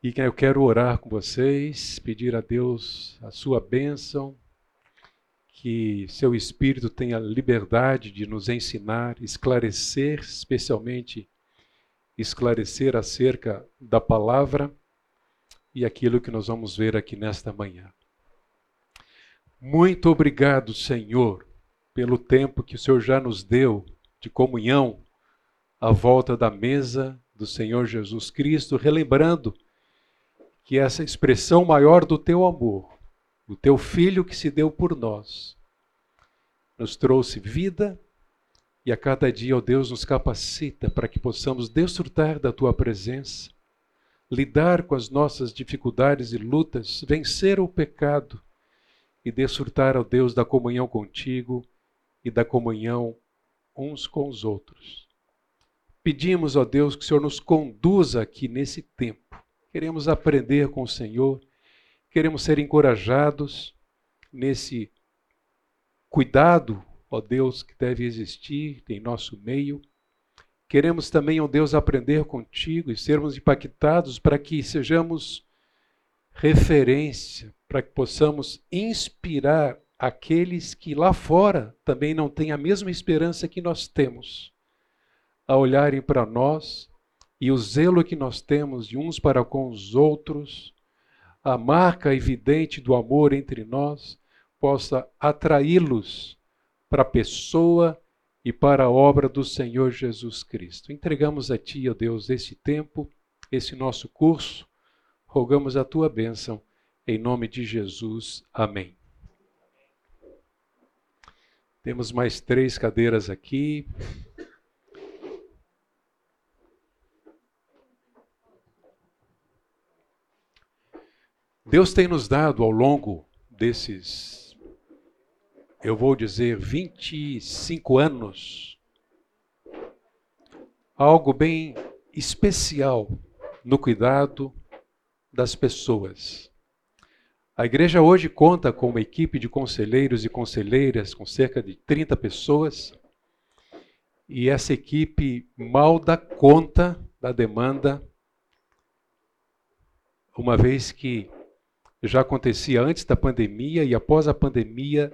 E eu quero orar com vocês, pedir a Deus a sua bênção, que seu Espírito tenha liberdade de nos ensinar, esclarecer, especialmente esclarecer acerca da palavra e aquilo que nós vamos ver aqui nesta manhã. Muito obrigado, Senhor, pelo tempo que o Senhor já nos deu de comunhão à volta da mesa do Senhor Jesus Cristo, relembrando que essa expressão maior do teu amor, o teu filho que se deu por nós, nos trouxe vida e a cada dia, ó Deus, nos capacita para que possamos desfrutar da tua presença, lidar com as nossas dificuldades e lutas, vencer o pecado e desfrutar, ó Deus, da comunhão contigo e da comunhão uns com os outros. Pedimos, ó Deus, que o Senhor nos conduza aqui nesse tempo. Queremos aprender com o Senhor, queremos ser encorajados nesse cuidado, ó Deus, que deve existir em nosso meio. Queremos também, ó Deus, aprender contigo e sermos impactados para que sejamos referência para que possamos inspirar aqueles que lá fora também não têm a mesma esperança que nós temos, a olharem para nós e o zelo que nós temos de uns para com os outros, a marca evidente do amor entre nós, possa atraí-los para a pessoa e para a obra do Senhor Jesus Cristo. Entregamos a Ti, ó Deus, esse tempo, esse nosso curso Rogamos a tua bênção, em nome de Jesus. Amém. Temos mais três cadeiras aqui. Deus tem nos dado ao longo desses, eu vou dizer, 25 anos, algo bem especial no cuidado das pessoas. A igreja hoje conta com uma equipe de conselheiros e conselheiras com cerca de 30 pessoas. E essa equipe mal dá conta da demanda, uma vez que já acontecia antes da pandemia e após a pandemia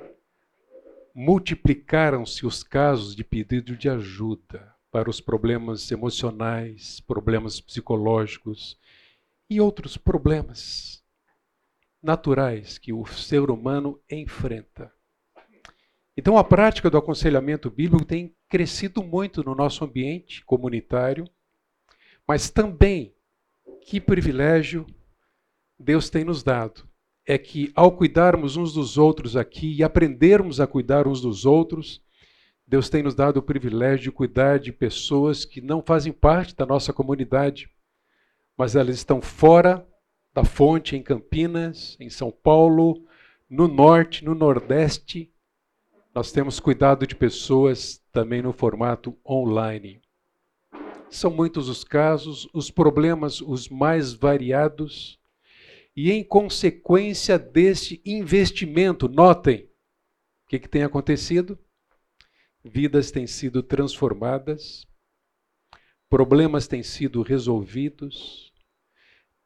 multiplicaram-se os casos de pedido de ajuda para os problemas emocionais, problemas psicológicos, e outros problemas naturais que o ser humano enfrenta. Então, a prática do aconselhamento bíblico tem crescido muito no nosso ambiente comunitário, mas também, que privilégio Deus tem nos dado. É que, ao cuidarmos uns dos outros aqui e aprendermos a cuidar uns dos outros, Deus tem nos dado o privilégio de cuidar de pessoas que não fazem parte da nossa comunidade, mas elas estão fora da fonte em Campinas, em São Paulo, no norte, no nordeste. Nós temos cuidado de pessoas também no formato online. São muitos os casos, os problemas os mais variados, e em consequência deste investimento, notem o que, que tem acontecido? Vidas têm sido transformadas, problemas têm sido resolvidos,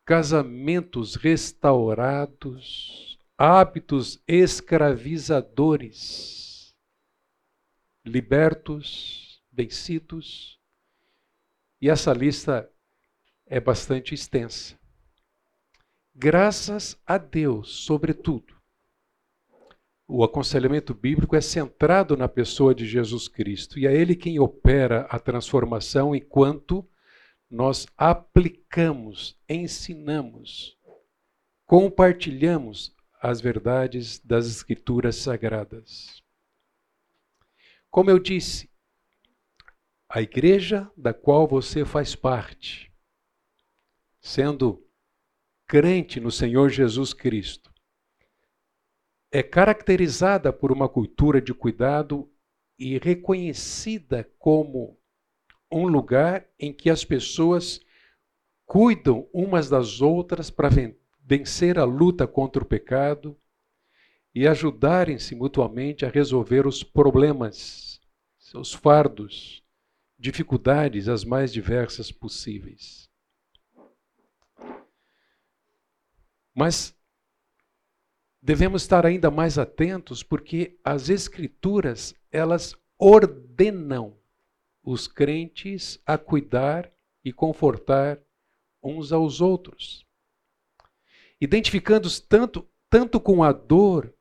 casamentos restaurados, hábitos escravizadores libertos, vencidos. E essa lista é bastante extensa. Graças a Deus, sobretudo, o aconselhamento bíblico é centrado na pessoa de Jesus Cristo e é Ele quem opera a transformação enquanto nós aplicamos, ensinamos, compartilhamos as verdades das Escrituras Sagradas. Como eu disse, a igreja da qual você faz parte, sendo crente no Senhor Jesus Cristo, é caracterizada por uma cultura de cuidado e reconhecida como um lugar em que as pessoas cuidam umas das outras para vencer a luta contra o pecado e ajudarem-se mutuamente a resolver os problemas, seus fardos, dificuldades as mais diversas possíveis. Mas devemos estar ainda mais atentos porque as escrituras, elas ordenam os crentes a cuidar e confortar uns aos outros, identificando-os tanto, tanto com a dor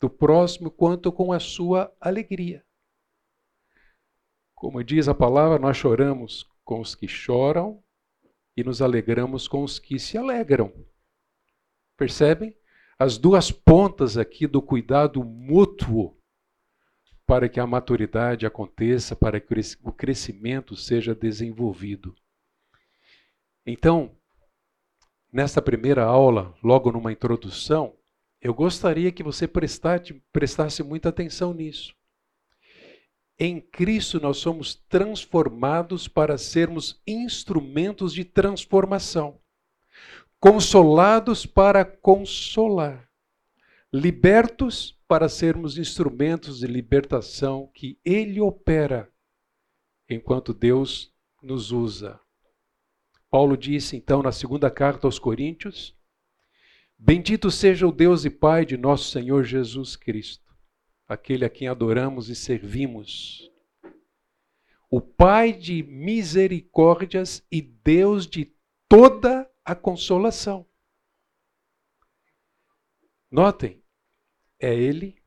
do próximo quanto com a sua alegria. Como diz a palavra, nós choramos com os que choram e nos alegramos com os que se alegram. Percebem? As duas pontas aqui do cuidado mútuo para que a maturidade aconteça, para que o crescimento seja desenvolvido. Então, nesta primeira aula, logo numa introdução, eu gostaria que você prestasse, prestasse muita atenção nisso. Em Cristo nós somos transformados para sermos instrumentos de transformação, consolados para consolar, libertos para sermos instrumentos de libertação que Ele opera enquanto Deus nos usa. Paulo disse então na segunda carta aos Coríntios: Bendito seja o Deus e Pai de nosso Senhor Jesus Cristo, aquele a quem adoramos e servimos. O Pai de misericórdias e Deus de toda a consolação. Notem, é Ele,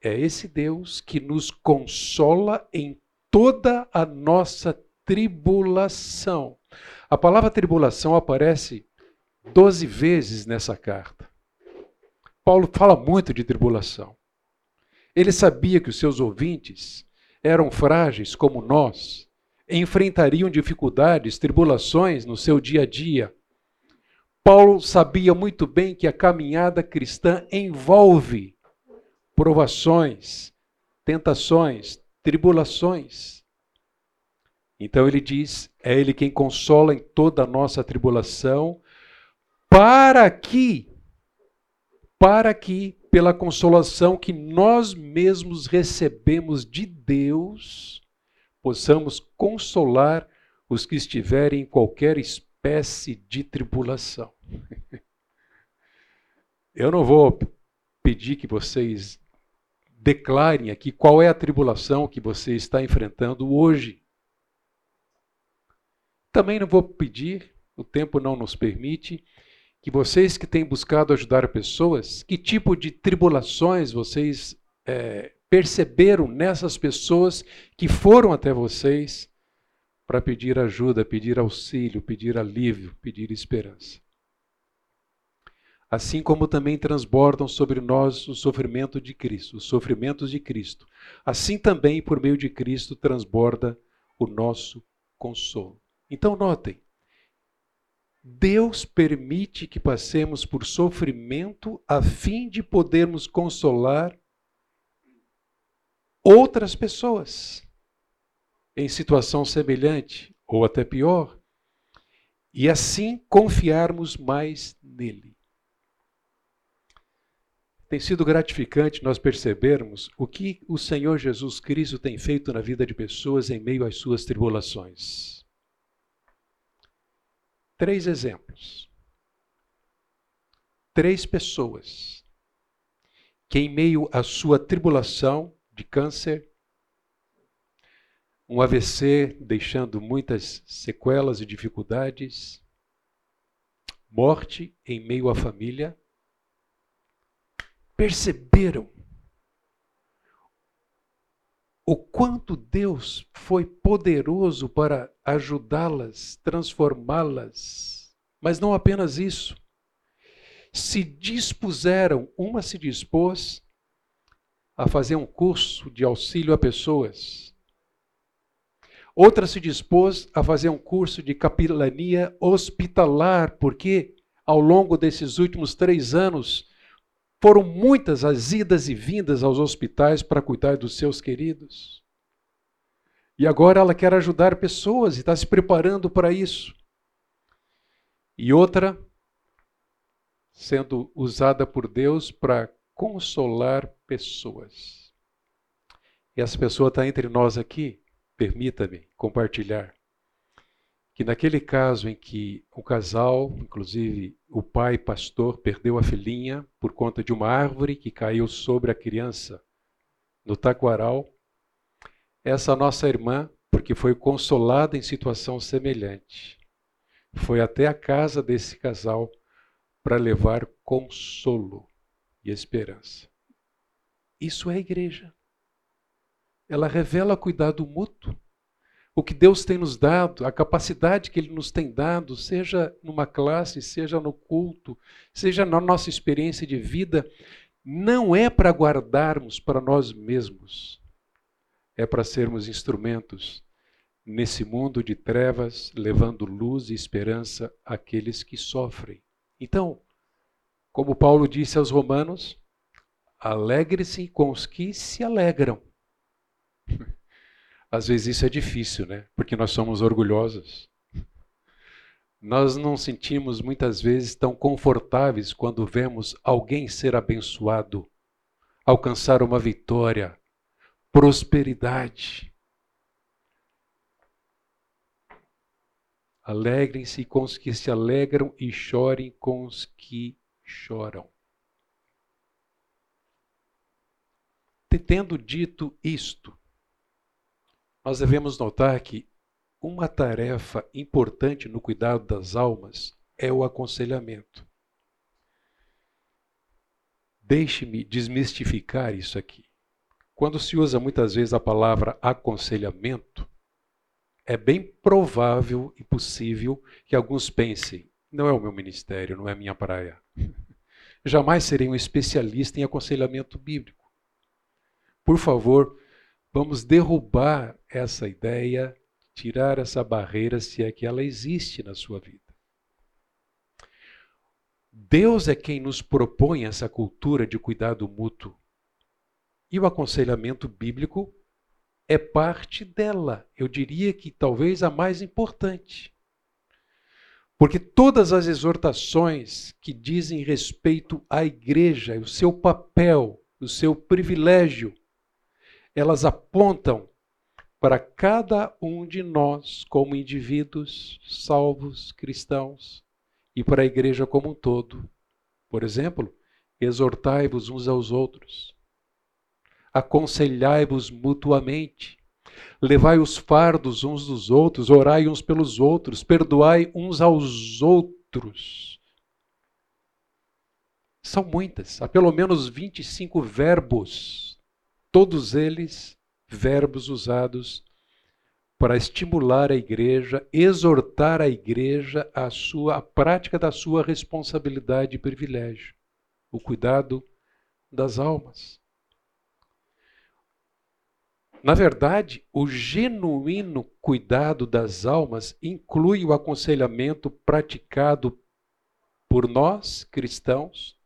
é esse Deus que nos consola em toda a nossa tribulação. A palavra tribulação aparece doze vezes nessa carta. Paulo fala muito de tribulação. Ele sabia que os seus ouvintes eram frágeis como nós, enfrentariam dificuldades, tribulações no seu dia a dia. Paulo sabia muito bem que a caminhada cristã envolve provações, tentações, tribulações. Então ele diz: é Ele quem consola em toda a nossa tribulação, para que, para que, pela consolação que nós mesmos recebemos de Deus, possamos consolar os que estiverem em qualquer espécie de tribulação. Eu não vou pedir que vocês declarem aqui qual é a tribulação que você está enfrentando hoje. Também não vou pedir, o tempo não nos permite, que vocês que têm buscado ajudar pessoas, que tipo de tribulações vocês é, perceberam nessas pessoas que foram até vocês para pedir ajuda, pedir auxílio, pedir alívio, pedir esperança. Assim como também transbordam sobre nós o sofrimento de Cristo, os sofrimentos de Cristo, assim também por meio de Cristo transborda o nosso consolo. Então, notem, Deus permite que passemos por sofrimento a fim de podermos consolar outras pessoas em situação semelhante ou até pior, e assim confiarmos mais nele. Tem sido gratificante nós percebermos o que o Senhor Jesus Cristo tem feito na vida de pessoas em meio às suas tribulações. Três exemplos. Três pessoas que, em meio à sua tribulação de câncer, um AVC deixando muitas sequelas e dificuldades, morte em meio à família, perceberam o quanto Deus foi poderoso para ajudá-las, transformá-las. Mas não apenas isso. Se dispuseram, uma se dispôs a fazer um curso de auxílio a pessoas. Outra se dispôs a fazer um curso de capilania hospitalar, porque ao longo desses últimos três anos foram muitas as idas e vindas aos hospitais para cuidar dos seus queridos. E agora ela quer ajudar pessoas e está se preparando para isso. E outra, sendo usada por Deus para consolar pessoas. E essa pessoa está entre nós aqui, permita-me compartilhar. Que naquele caso em que o casal, inclusive o pai pastor perdeu a filhinha por conta de uma árvore que caiu sobre a criança no taquaral. Essa nossa irmã, porque foi consolada em situação semelhante, foi até a casa desse casal para levar consolo e esperança. Isso é igreja. Ela revela cuidado mútuo o que Deus tem nos dado, a capacidade que Ele nos tem dado, seja numa classe, seja no culto, seja na nossa experiência de vida, não é para guardarmos para nós mesmos, é para sermos instrumentos nesse mundo de trevas, levando luz e esperança àqueles que sofrem. Então, como Paulo disse aos Romanos, alegre-se com os que se alegram. Às vezes isso é difícil, né? Porque nós somos orgulhosos. Nós não sentimos muitas vezes tão confortáveis quando vemos alguém ser abençoado, alcançar uma vitória, prosperidade. Alegrem-se com os que se alegram e chorem com os que choram. Tendo dito isto, nós devemos notar que uma tarefa importante no cuidado das almas é o aconselhamento. Deixe-me desmistificar isso aqui. Quando se usa muitas vezes a palavra aconselhamento, é bem provável e possível que alguns pensem: não é o meu ministério, não é minha praia. Jamais serei um especialista em aconselhamento bíblico. Por favor, Vamos derrubar essa ideia, tirar essa barreira, se é que ela existe na sua vida. Deus é quem nos propõe essa cultura de cuidado mútuo. E o aconselhamento bíblico é parte dela. Eu diria que talvez a mais importante. Porque todas as exortações que dizem respeito à igreja, o seu papel, o seu privilégio, elas apontam para cada um de nós como indivíduos salvos cristãos e para a igreja como um todo. Por exemplo, exortai-vos uns aos outros, aconselhai-vos mutuamente, levai os fardos uns dos outros, orai uns pelos outros, perdoai uns aos outros. São muitas, há pelo menos 25 verbos todos eles verbos usados para estimular a igreja, exortar a igreja à sua à prática da sua responsabilidade e privilégio, o cuidado das almas. Na verdade, o genuíno cuidado das almas inclui o aconselhamento praticado por nós, cristãos,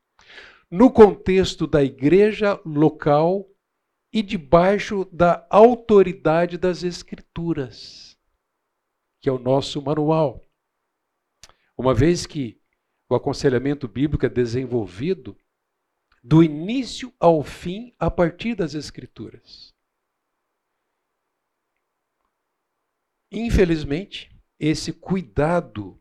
no contexto da igreja local e debaixo da autoridade das Escrituras, que é o nosso manual. Uma vez que o aconselhamento bíblico é desenvolvido do início ao fim a partir das Escrituras. Infelizmente, esse cuidado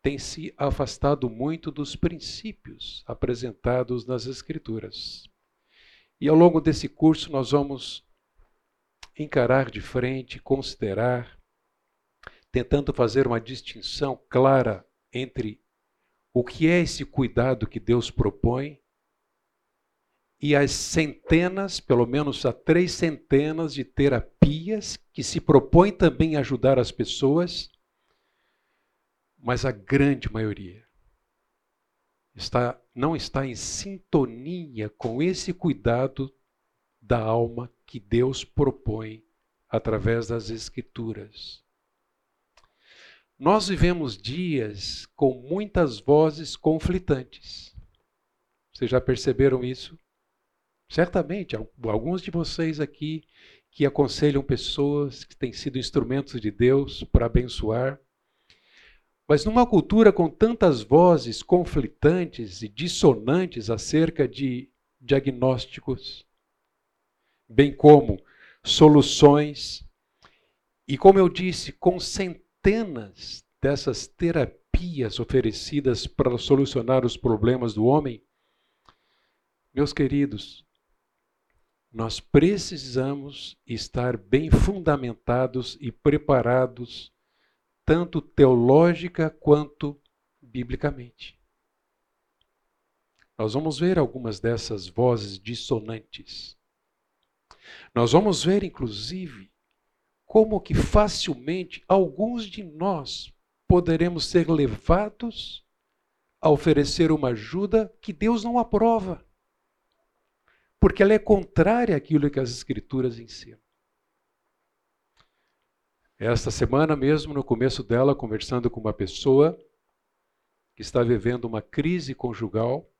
tem se afastado muito dos princípios apresentados nas Escrituras. E ao longo desse curso nós vamos encarar de frente, considerar, tentando fazer uma distinção clara entre o que é esse cuidado que Deus propõe e as centenas, pelo menos há três centenas de terapias que se propõem também ajudar as pessoas, mas a grande maioria está, não está em sintonia com esse cuidado da alma que Deus propõe através das Escrituras. Nós vivemos dias com muitas vozes conflitantes. Vocês já perceberam isso? Certamente, alguns de vocês aqui que aconselham pessoas que têm sido instrumentos de Deus para abençoar, mas numa cultura com tantas vozes conflitantes e dissonantes acerca de diagnósticos, bem como soluções, e como eu disse, com centenas dessas terapias oferecidas para solucionar os problemas do homem, meus queridos, nós precisamos estar bem fundamentados e preparados, tanto teológica quanto biblicamente. Nós vamos ver algumas dessas vozes dissonantes. Nós vamos ver, inclusive, como que facilmente alguns de nós poderemos ser levados a oferecer uma ajuda que Deus não aprova, porque ela é contrária àquilo que as Escrituras ensinam. Esta semana mesmo, no começo dela, conversando com uma pessoa que está vivendo uma crise conjugal,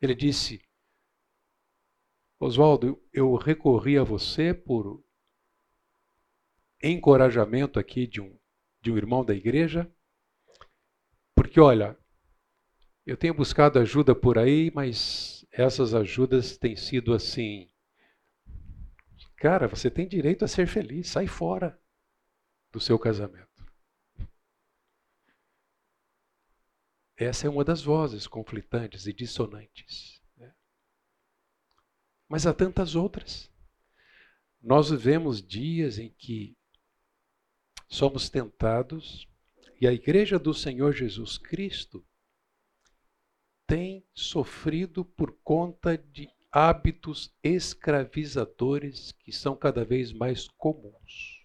ele disse: Oswaldo, eu recorri a você por encorajamento aqui de um, de um irmão da igreja, porque olha, eu tenho buscado ajuda por aí, mas essas ajudas têm sido assim. Cara, você tem direito a ser feliz, sai fora do seu casamento. Essa é uma das vozes conflitantes e dissonantes. Né? Mas há tantas outras. Nós vivemos dias em que somos tentados e a Igreja do Senhor Jesus Cristo tem sofrido por conta de hábitos escravizadores que são cada vez mais comuns.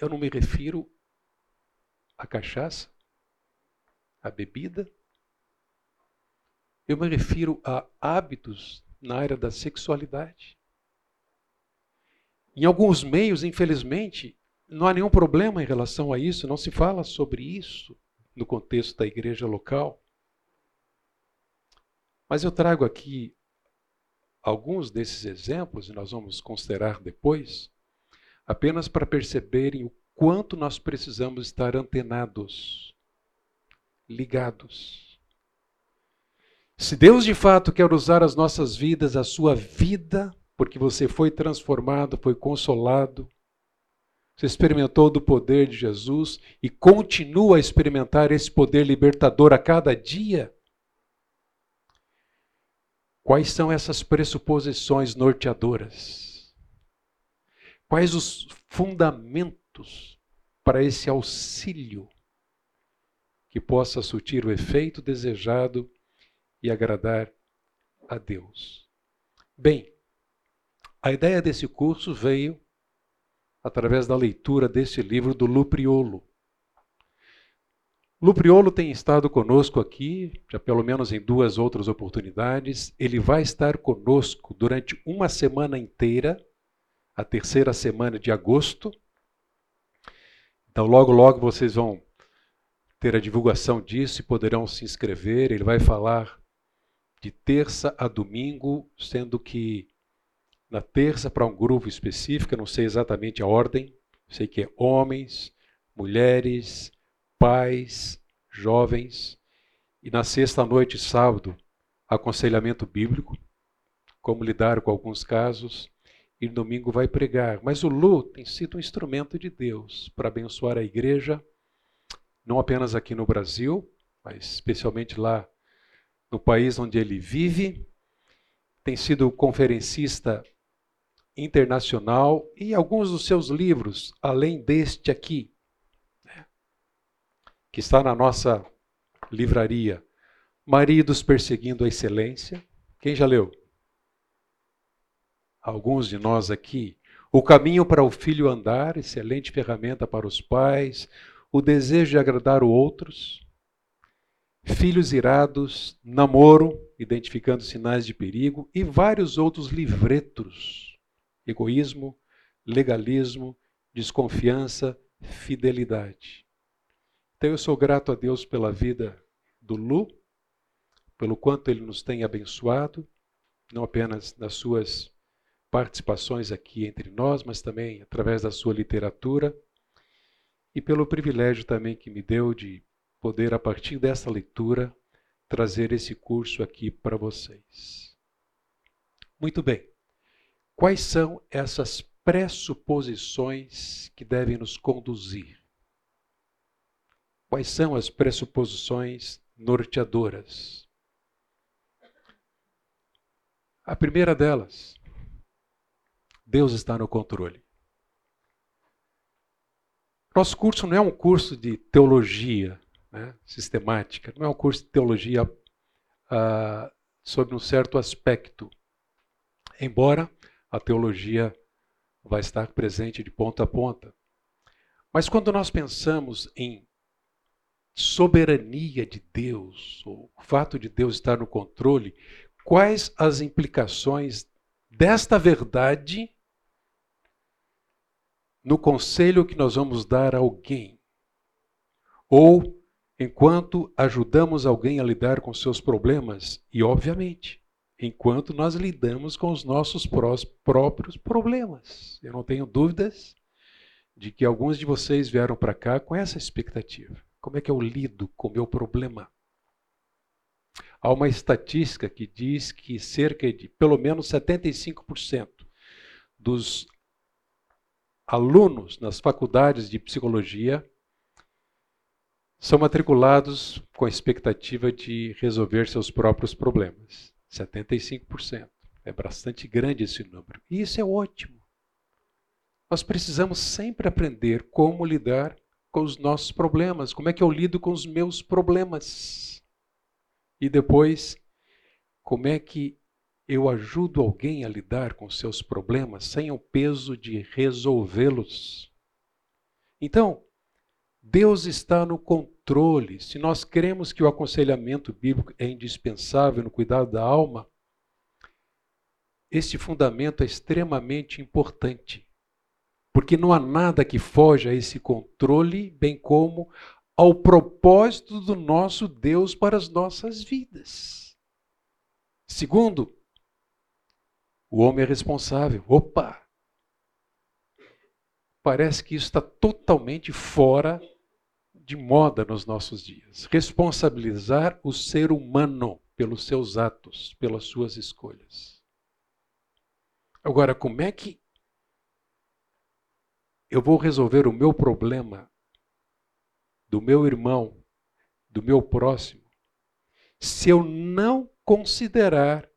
Eu não me refiro à cachaça, a bebida. Eu me refiro a hábitos na área da sexualidade. Em alguns meios, infelizmente, não há nenhum problema em relação a isso, não se fala sobre isso no contexto da igreja local. Mas eu trago aqui alguns desses exemplos, e nós vamos considerar depois, apenas para perceberem o quanto nós precisamos estar antenados ligados. Se Deus de fato quer usar as nossas vidas, a sua vida, porque você foi transformado, foi consolado, você experimentou do poder de Jesus e continua a experimentar esse poder libertador a cada dia. Quais são essas pressuposições norteadoras? Quais os fundamentos para esse auxílio que possa surtir o efeito desejado e agradar a Deus. Bem, a ideia desse curso veio através da leitura desse livro do Lupriolo. Lupriolo tem estado conosco aqui, já pelo menos em duas outras oportunidades. Ele vai estar conosco durante uma semana inteira, a terceira semana de agosto. Então, logo, logo vocês vão ter a divulgação disso e poderão se inscrever. Ele vai falar de terça a domingo, sendo que na terça para um grupo específico, não sei exatamente a ordem, sei que é homens, mulheres, pais, jovens, e na sexta noite, sábado, aconselhamento bíblico, como lidar com alguns casos, e domingo vai pregar. Mas o Lu tem sido um instrumento de Deus para abençoar a igreja não apenas aqui no Brasil, mas especialmente lá no país onde ele vive. Tem sido conferencista internacional e alguns dos seus livros, além deste aqui, né, que está na nossa livraria, Maridos Perseguindo a Excelência. Quem já leu? Alguns de nós aqui. O Caminho para o Filho Andar, excelente ferramenta para os pais o desejo de agradar outros, filhos irados, namoro, identificando sinais de perigo e vários outros livretos: egoísmo, legalismo, desconfiança, fidelidade. Então eu sou grato a Deus pela vida do Lu, pelo quanto ele nos tem abençoado, não apenas nas suas participações aqui entre nós, mas também através da sua literatura e pelo privilégio também que me deu de poder, a partir dessa leitura, trazer esse curso aqui para vocês. Muito bem. Quais são essas pressuposições que devem nos conduzir? Quais são as pressuposições norteadoras? A primeira delas, Deus está no controle. Nosso curso não é um curso de teologia né, sistemática, não é um curso de teologia uh, sobre um certo aspecto. Embora a teologia vai estar presente de ponta a ponta. Mas quando nós pensamos em soberania de Deus, ou o fato de Deus estar no controle, quais as implicações desta verdade no conselho que nós vamos dar a alguém? Ou enquanto ajudamos alguém a lidar com seus problemas e, obviamente, enquanto nós lidamos com os nossos próprios problemas. Eu não tenho dúvidas de que alguns de vocês vieram para cá com essa expectativa. Como é que eu lido com o meu problema? Há uma estatística que diz que cerca de pelo menos 75% dos alunos nas faculdades de psicologia são matriculados com a expectativa de resolver seus próprios problemas. 75%. É bastante grande esse número. E isso é ótimo. Nós precisamos sempre aprender como lidar com os nossos problemas. Como é que eu lido com os meus problemas? E depois, como é que eu ajudo alguém a lidar com seus problemas sem o peso de resolvê-los? Então, Deus está no controle. Se nós queremos que o aconselhamento bíblico é indispensável no cuidado da alma, este fundamento é extremamente importante. Porque não há nada que foge a esse controle, bem como ao propósito do nosso Deus para as nossas vidas. Segundo, o homem é responsável. Opa! Parece que isso está totalmente fora de moda nos nossos dias. Responsabilizar o ser humano pelos seus atos, pelas suas escolhas. Agora, como é que eu vou resolver o meu problema do meu irmão, do meu próximo, se eu não considerar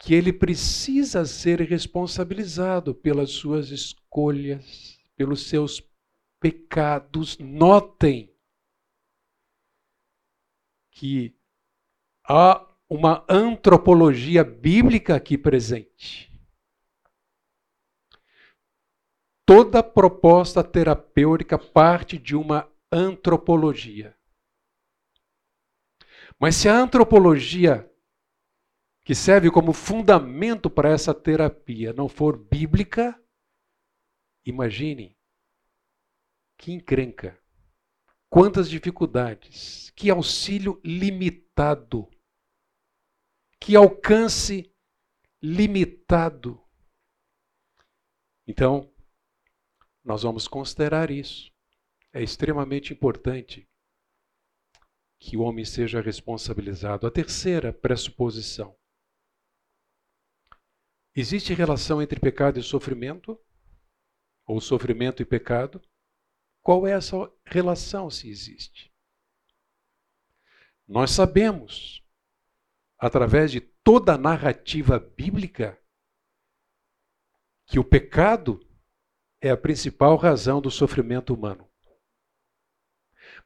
que ele precisa ser responsabilizado pelas suas escolhas, pelos seus pecados. Notem que há uma antropologia bíblica aqui presente. Toda proposta terapêutica parte de uma antropologia. Mas se a antropologia que serve como fundamento para essa terapia não for bíblica, imagine que encrenca Quantas dificuldades, que auxílio limitado, que alcance limitado. Então, nós vamos considerar isso. É extremamente importante que o homem seja responsabilizado. A terceira pressuposição. Existe relação entre pecado e sofrimento? Ou sofrimento e pecado? Qual é essa relação, se existe? Nós sabemos, através de toda a narrativa bíblica, que o pecado é a principal razão do sofrimento humano.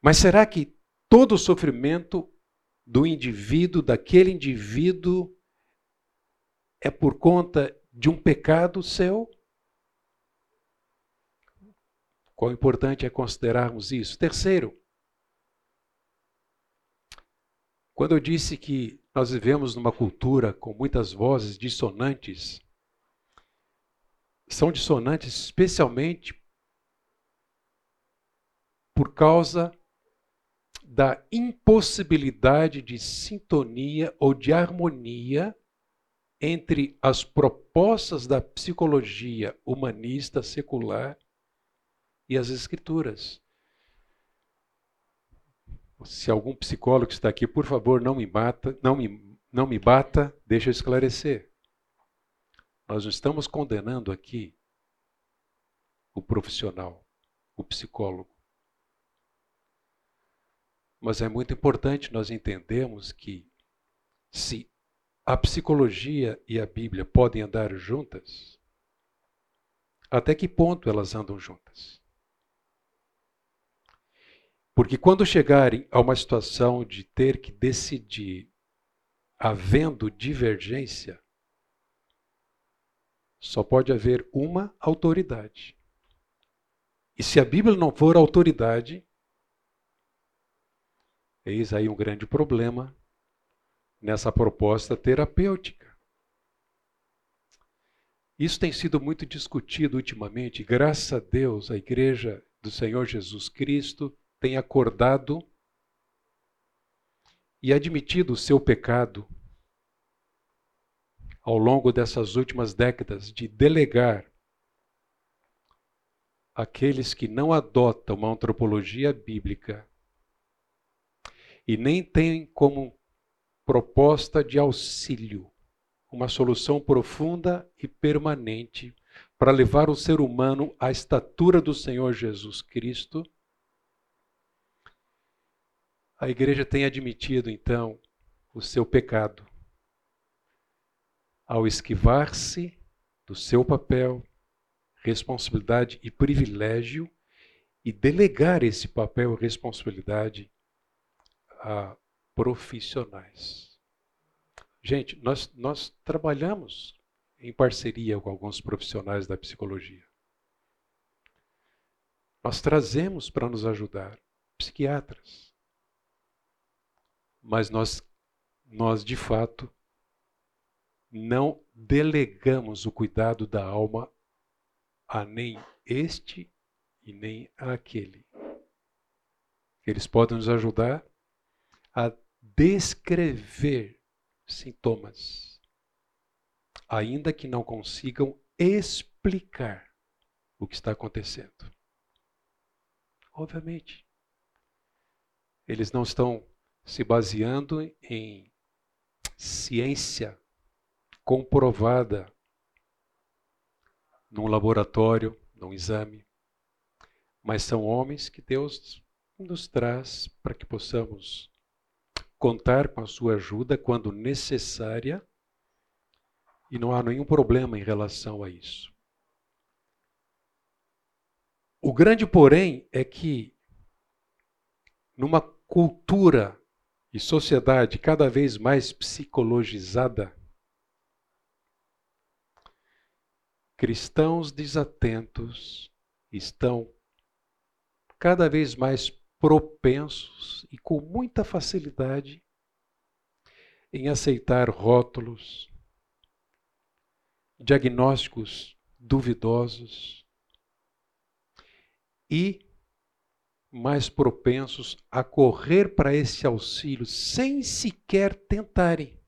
Mas será que todo sofrimento do indivíduo, daquele indivíduo, é por conta de um pecado seu? Quão importante é considerarmos isso. Terceiro, quando eu disse que nós vivemos numa cultura com muitas vozes dissonantes, são dissonantes especialmente por causa da impossibilidade de sintonia ou de harmonia entre as propostas da psicologia humanista secular e as Escrituras. Se algum psicólogo está aqui, por favor, não me bata, não me, não me bata, deixa eu esclarecer. Nós não estamos condenando aqui o profissional, o psicólogo. Mas é muito importante nós entendermos que se a psicologia e a Bíblia podem andar juntas, até que ponto elas andam juntas? Porque quando chegarem a uma situação de ter que decidir havendo divergência, só pode haver uma autoridade. E se a Bíblia não for autoridade, eis aí um grande problema nessa proposta terapêutica. Isso tem sido muito discutido ultimamente. Graças a Deus, a Igreja do Senhor Jesus Cristo tem acordado e admitido o seu pecado ao longo dessas últimas décadas de delegar aqueles que não adotam uma antropologia bíblica e nem têm como proposta de auxílio uma solução profunda e permanente para levar o ser humano à estatura do Senhor Jesus Cristo. A igreja tem admitido então o seu pecado ao esquivar-se do seu papel, responsabilidade e privilégio e delegar esse papel e responsabilidade a profissionais. Gente, nós, nós trabalhamos em parceria com alguns profissionais da psicologia. Nós trazemos para nos ajudar psiquiatras. Mas nós, nós de fato, não delegamos o cuidado da alma a nem este e nem aquele. Eles podem nos ajudar a descrever sintomas, ainda que não consigam explicar o que está acontecendo. Obviamente, eles não estão se baseando em ciência comprovada num laboratório, num exame, mas são homens que Deus nos traz para que possamos contar com a sua ajuda quando necessária e não há nenhum problema em relação a isso. O grande porém é que numa cultura e sociedade cada vez mais psicologizada, cristãos desatentos estão cada vez mais propensos e com muita facilidade em aceitar rótulos, diagnósticos duvidosos e mais propensos a correr para esse auxílio sem sequer tentarem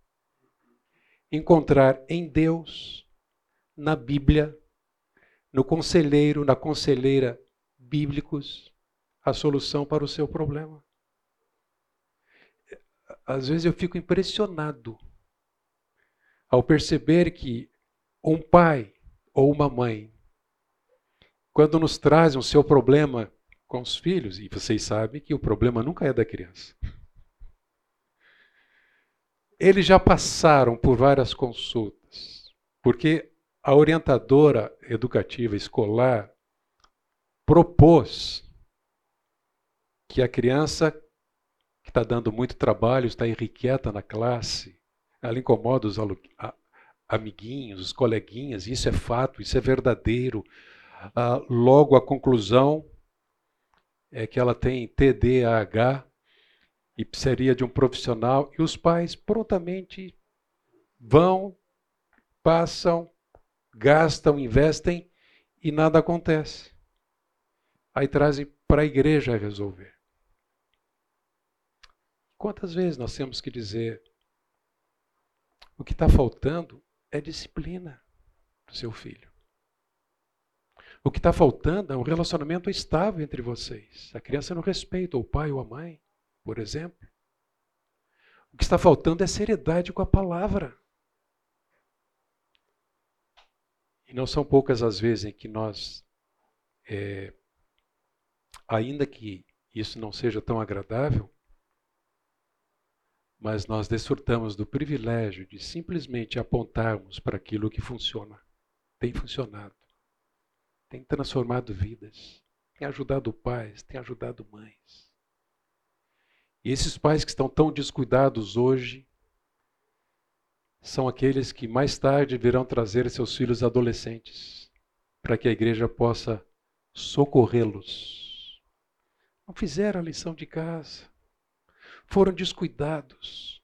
encontrar em Deus, na Bíblia, no conselheiro, na conselheira bíblicos, a solução para o seu problema. Às vezes eu fico impressionado ao perceber que um pai ou uma mãe, quando nos trazem o seu problema com os filhos, e vocês sabem que o problema nunca é da criança. Eles já passaram por várias consultas, porque a orientadora educativa escolar propôs que a criança que está dando muito trabalho, está irrequieta na classe, ela incomoda os amiguinhos, os coleguinhas, isso é fato, isso é verdadeiro. Ah, logo, a conclusão é que ela tem TDAH e precisaria de um profissional, e os pais prontamente vão, passam, gastam, investem e nada acontece. Aí trazem para a igreja resolver. Quantas vezes nós temos que dizer: o que está faltando é disciplina do seu filho. O que está faltando é um relacionamento estável entre vocês. A criança não respeita o pai ou a mãe, por exemplo. O que está faltando é seriedade com a palavra. E não são poucas as vezes em que nós, é, ainda que isso não seja tão agradável, mas nós desfrutamos do privilégio de simplesmente apontarmos para aquilo que funciona. Tem funcionado. Tem transformado vidas. Tem ajudado pais, tem ajudado mães. E esses pais que estão tão descuidados hoje são aqueles que mais tarde virão trazer seus filhos adolescentes para que a igreja possa socorrê-los. Não fizeram a lição de casa foram descuidados,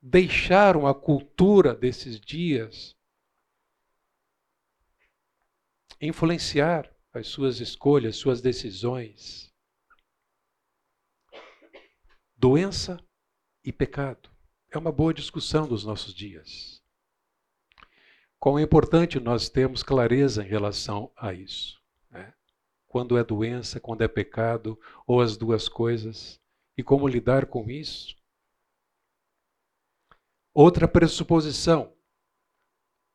deixaram a cultura desses dias influenciar as suas escolhas, suas decisões. Doença e pecado. É uma boa discussão dos nossos dias. Quão é importante nós termos clareza em relação a isso. Né? Quando é doença, quando é pecado, ou as duas coisas e como lidar com isso. Outra pressuposição: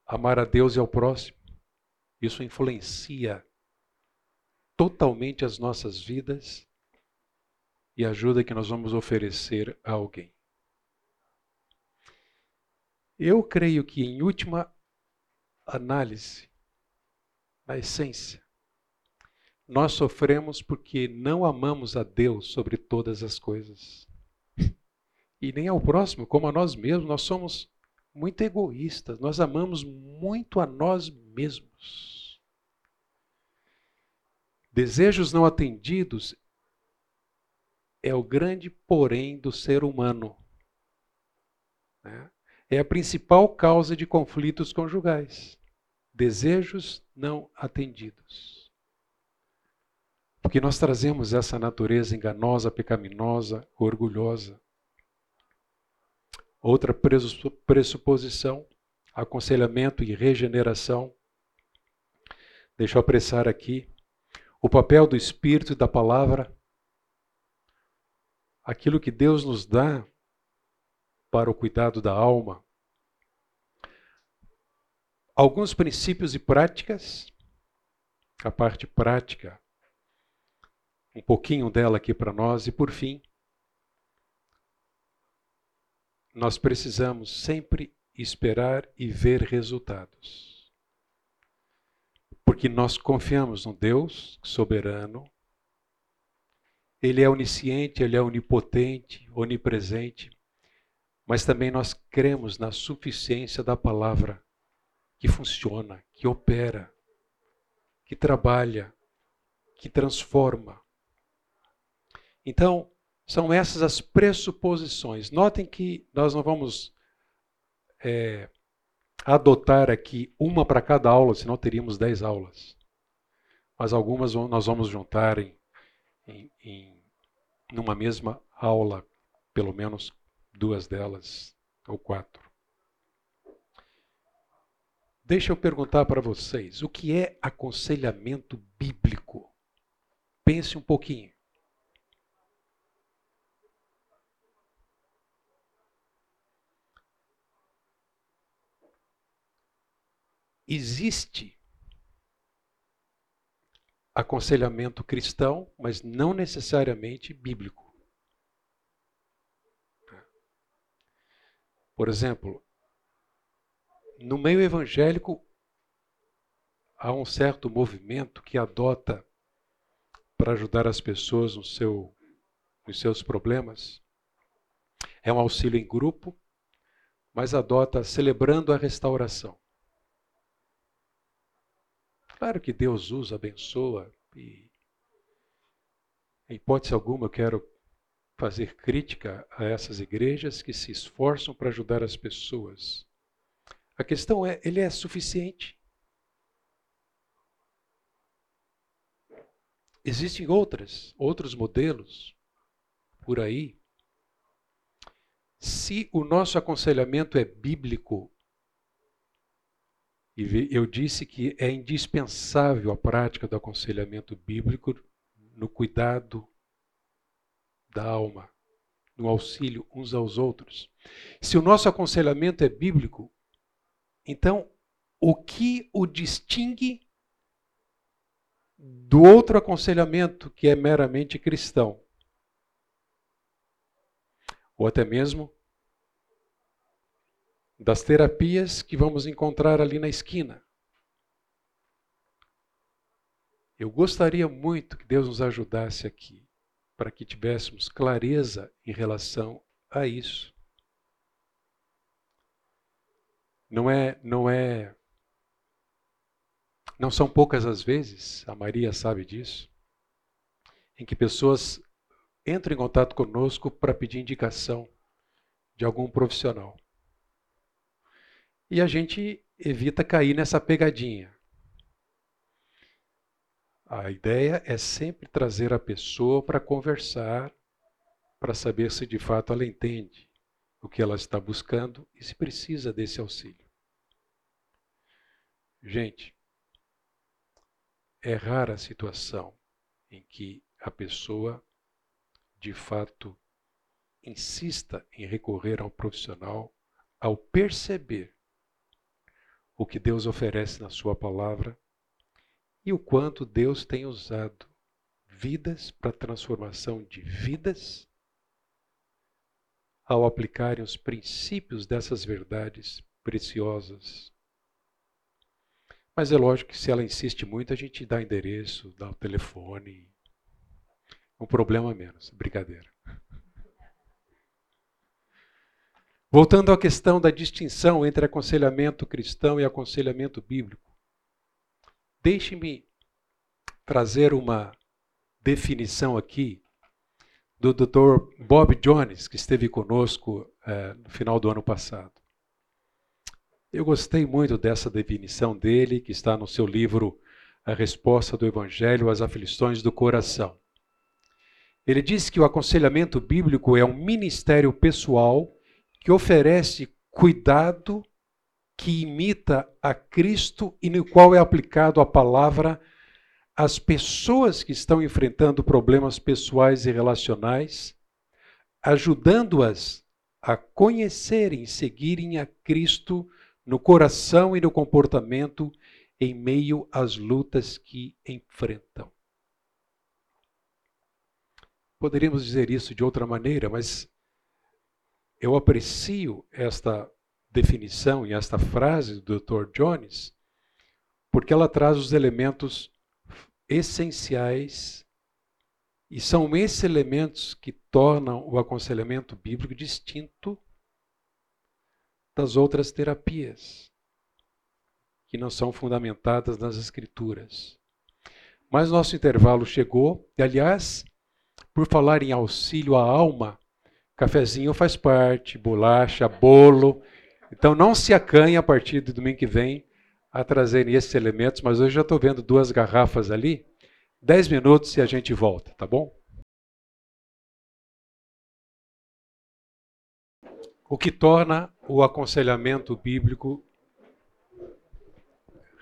amar a Deus e ao próximo. Isso influencia totalmente as nossas vidas e ajuda que nós vamos oferecer a alguém. Eu creio que, em última análise, na essência, nós sofremos porque não amamos a Deus sobre todas as coisas. E nem ao próximo, como a nós mesmos. Nós somos muito egoístas, nós amamos muito a nós mesmos. Desejos não atendidos é o grande porém do ser humano. Né? É a principal causa de conflitos conjugais. Desejos não atendidos. Porque nós trazemos essa natureza enganosa, pecaminosa, orgulhosa. Outra pressuposição, aconselhamento e regeneração. Deixa eu apressar aqui. O papel do Espírito e da palavra. Aquilo que Deus nos dá para o cuidado da alma. Alguns princípios e práticas. A parte prática um pouquinho dela aqui para nós. E por fim, nós precisamos sempre esperar e ver resultados. Porque nós confiamos no Deus soberano, Ele é onisciente, Ele é onipotente, onipresente, mas também nós cremos na suficiência da palavra que funciona, que opera, que trabalha, que transforma. Então, são essas as pressuposições. Notem que nós não vamos é, adotar aqui uma para cada aula, senão teríamos dez aulas. Mas algumas nós vamos juntar em, em, em numa mesma aula, pelo menos duas delas ou quatro. Deixa eu perguntar para vocês, o que é aconselhamento bíblico? Pense um pouquinho. Existe aconselhamento cristão, mas não necessariamente bíblico. Por exemplo, no meio evangélico há um certo movimento que adota para ajudar as pessoas no seu, nos seus problemas. É um auxílio em grupo, mas adota celebrando a restauração. Claro que Deus usa, abençoa, e em hipótese alguma eu quero fazer crítica a essas igrejas que se esforçam para ajudar as pessoas. A questão é, ele é suficiente? Existem outras, outros modelos por aí. Se o nosso aconselhamento é bíblico, e eu disse que é indispensável a prática do aconselhamento bíblico no cuidado da alma, no auxílio uns aos outros. Se o nosso aconselhamento é bíblico, então o que o distingue do outro aconselhamento que é meramente cristão? Ou até mesmo das terapias que vamos encontrar ali na esquina. Eu gostaria muito que Deus nos ajudasse aqui, para que tivéssemos clareza em relação a isso. Não é, não é, não são poucas as vezes, a Maria sabe disso, em que pessoas entram em contato conosco para pedir indicação de algum profissional. E a gente evita cair nessa pegadinha. A ideia é sempre trazer a pessoa para conversar, para saber se de fato ela entende o que ela está buscando e se precisa desse auxílio. Gente, é rara a situação em que a pessoa, de fato, insista em recorrer ao profissional ao perceber o que Deus oferece na Sua palavra e o quanto Deus tem usado vidas para transformação de vidas ao aplicarem os princípios dessas verdades preciosas mas é lógico que se ela insiste muito, a gente dá endereço, dá o telefone. Um problema menos. Brincadeira. Voltando à questão da distinção entre aconselhamento cristão e aconselhamento bíblico. Deixe-me trazer uma definição aqui do Dr. Bob Jones, que esteve conosco eh, no final do ano passado. Eu gostei muito dessa definição dele, que está no seu livro A Resposta do Evangelho às Aflições do Coração. Ele diz que o aconselhamento bíblico é um ministério pessoal que oferece cuidado que imita a Cristo e no qual é aplicado a palavra às pessoas que estão enfrentando problemas pessoais e relacionais, ajudando-as a conhecerem e seguirem a Cristo no coração e no comportamento em meio às lutas que enfrentam. Poderíamos dizer isso de outra maneira, mas eu aprecio esta definição e esta frase do Dr. Jones, porque ela traz os elementos essenciais e são esses elementos que tornam o aconselhamento bíblico distinto das outras terapias, que não são fundamentadas nas Escrituras. Mas nosso intervalo chegou, e aliás, por falar em auxílio à alma, cafezinho faz parte, bolacha, bolo. Então não se acanhe a partir do domingo que vem a trazerem esses elementos, mas hoje já estou vendo duas garrafas ali. Dez minutos e a gente volta, tá bom? O que torna o aconselhamento bíblico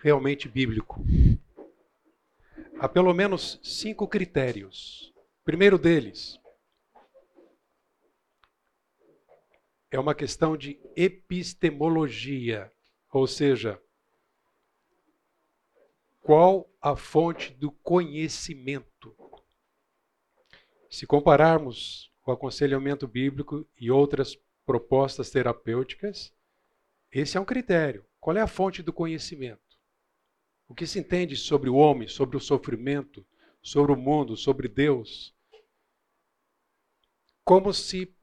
realmente bíblico. Há pelo menos cinco critérios. Primeiro deles é uma questão de epistemologia, ou seja, qual a fonte do conhecimento. Se compararmos o aconselhamento bíblico e outras propostas terapêuticas, esse é um critério. Qual é a fonte do conhecimento? O que se entende sobre o homem, sobre o sofrimento, sobre o mundo, sobre Deus? Como se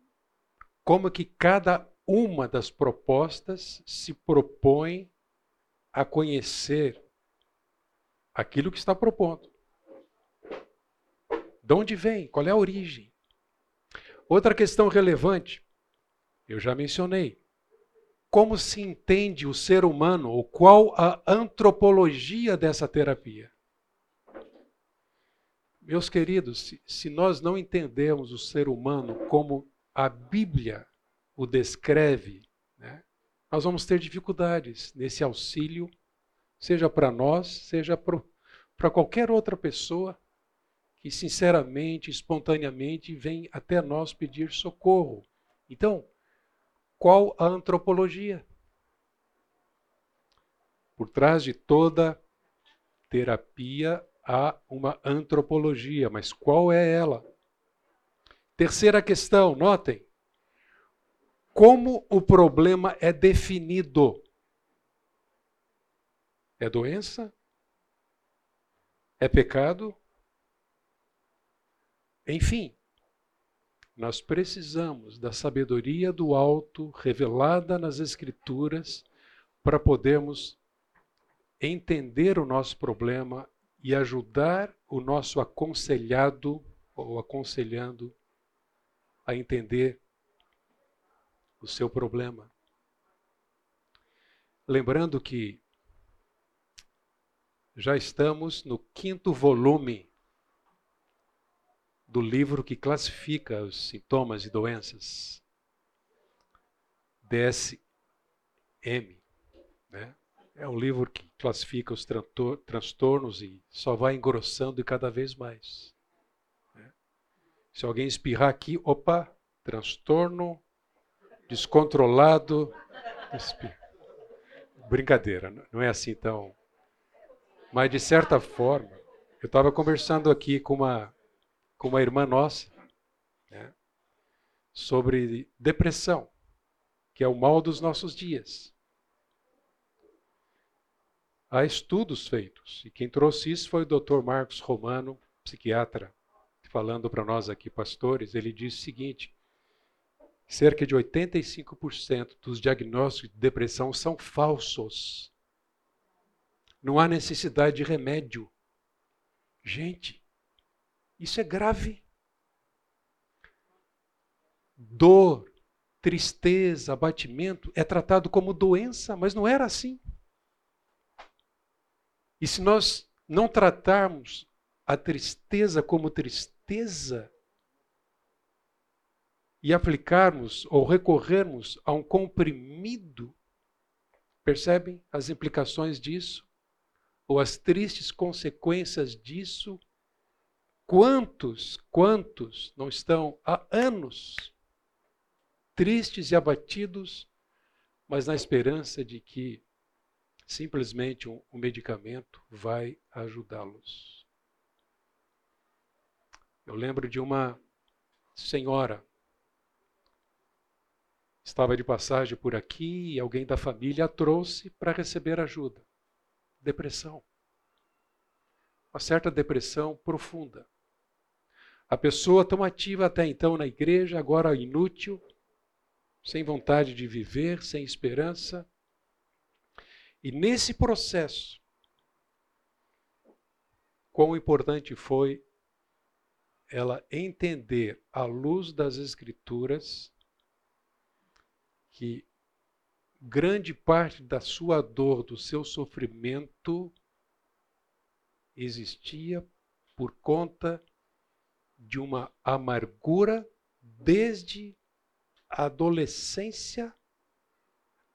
como que cada uma das propostas se propõe a conhecer aquilo que está propondo. De onde vem? Qual é a origem? Outra questão relevante eu já mencionei. Como se entende o ser humano, ou qual a antropologia dessa terapia? Meus queridos, se, se nós não entendemos o ser humano como a Bíblia o descreve, né, nós vamos ter dificuldades nesse auxílio, seja para nós, seja para qualquer outra pessoa que sinceramente, espontaneamente vem até nós pedir socorro. Então, qual a antropologia? Por trás de toda terapia há uma antropologia, mas qual é ela? Terceira questão, notem. como o problema é definido. É doença? É pecado? Enfim, nós precisamos da sabedoria do alto revelada nas Escrituras para podermos entender o nosso problema e ajudar o nosso aconselhado ou aconselhando a entender o seu problema. Lembrando que já estamos no quinto volume do livro que classifica os sintomas e doenças. DSM. Né? É um livro que classifica os transtornos e só vai engrossando cada vez mais. Se alguém espirrar aqui, opa, transtorno descontrolado. Brincadeira, não é assim tão mas, de certa forma, eu estava conversando aqui com uma, com uma irmã nossa né, sobre depressão, que é o mal dos nossos dias. Há estudos feitos, e quem trouxe isso foi o Dr. Marcos Romano, psiquiatra, falando para nós aqui, pastores. Ele disse o seguinte: cerca de 85% dos diagnósticos de depressão são falsos. Não há necessidade de remédio. Gente, isso é grave. Dor, tristeza, abatimento é tratado como doença, mas não era assim. E se nós não tratarmos a tristeza como tristeza e aplicarmos ou recorrermos a um comprimido, percebem as implicações disso? ou as tristes consequências disso, quantos, quantos não estão há anos tristes e abatidos, mas na esperança de que simplesmente um, um medicamento vai ajudá-los. Eu lembro de uma senhora estava de passagem por aqui e alguém da família a trouxe para receber ajuda depressão. Uma certa depressão profunda. A pessoa tão ativa até então na igreja, agora inútil, sem vontade de viver, sem esperança. E nesse processo, quão importante foi ela entender, à luz das Escrituras, que grande parte da sua dor, do seu sofrimento, existia por conta de uma amargura desde a adolescência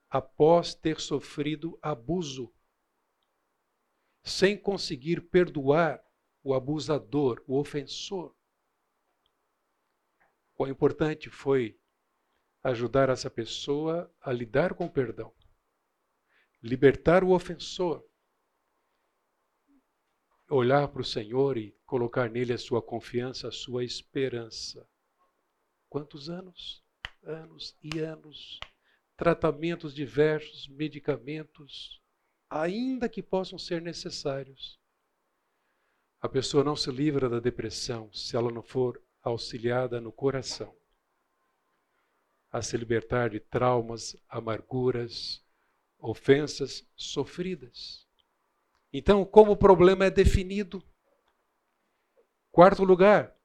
após ter sofrido abuso, sem conseguir perdoar o abusador, o ofensor. Quão importante foi ajudar essa pessoa a lidar com o perdão, libertar o ofensor, olhar para o Senhor e colocar nele a sua confiança, a sua esperança. Quantos anos? Anos e anos. Tratamentos diversos, medicamentos, ainda que possam ser necessários. A pessoa não se livra da depressão se ela não for auxiliada no coração a se libertar de traumas, amarguras, ofensas sofridas. Então, como o problema é definido? Quarto lugar,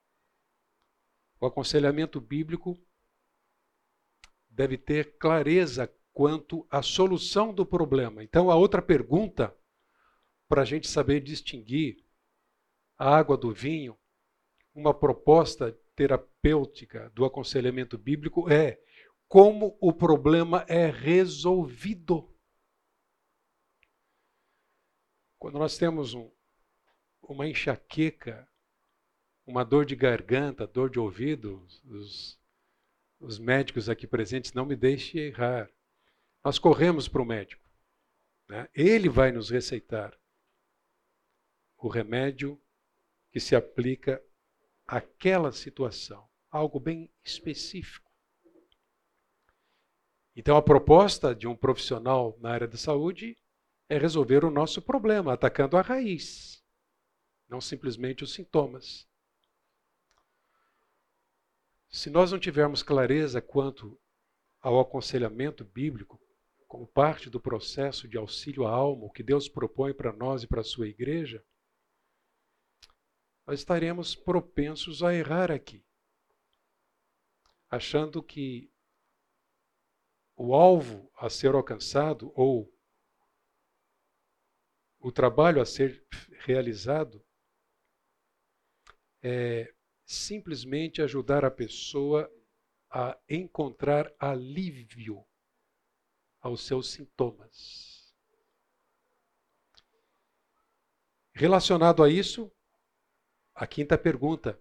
o aconselhamento bíblico deve ter clareza quanto à solução do problema. Então, a outra pergunta, para a gente saber distinguir a água do vinho, uma proposta terapêutica do aconselhamento bíblico é como o problema é resolvido. Quando nós temos um, uma enxaqueca, uma dor de garganta, dor de ouvido, os, os médicos aqui presentes não me deixem errar. Nós corremos para o médico. Né? Ele vai nos receitar o remédio que se aplica àquela situação, algo bem específico. Então, a proposta de um profissional na área da saúde é resolver o nosso problema, atacando a raiz, não simplesmente os sintomas. Se nós não tivermos clareza quanto ao aconselhamento bíblico, como parte do processo de auxílio à alma, o que Deus propõe para nós e para a sua igreja, nós estaremos propensos a errar aqui, achando que o alvo a ser alcançado ou o trabalho a ser realizado é simplesmente ajudar a pessoa a encontrar alívio aos seus sintomas. Relacionado a isso, a quinta pergunta,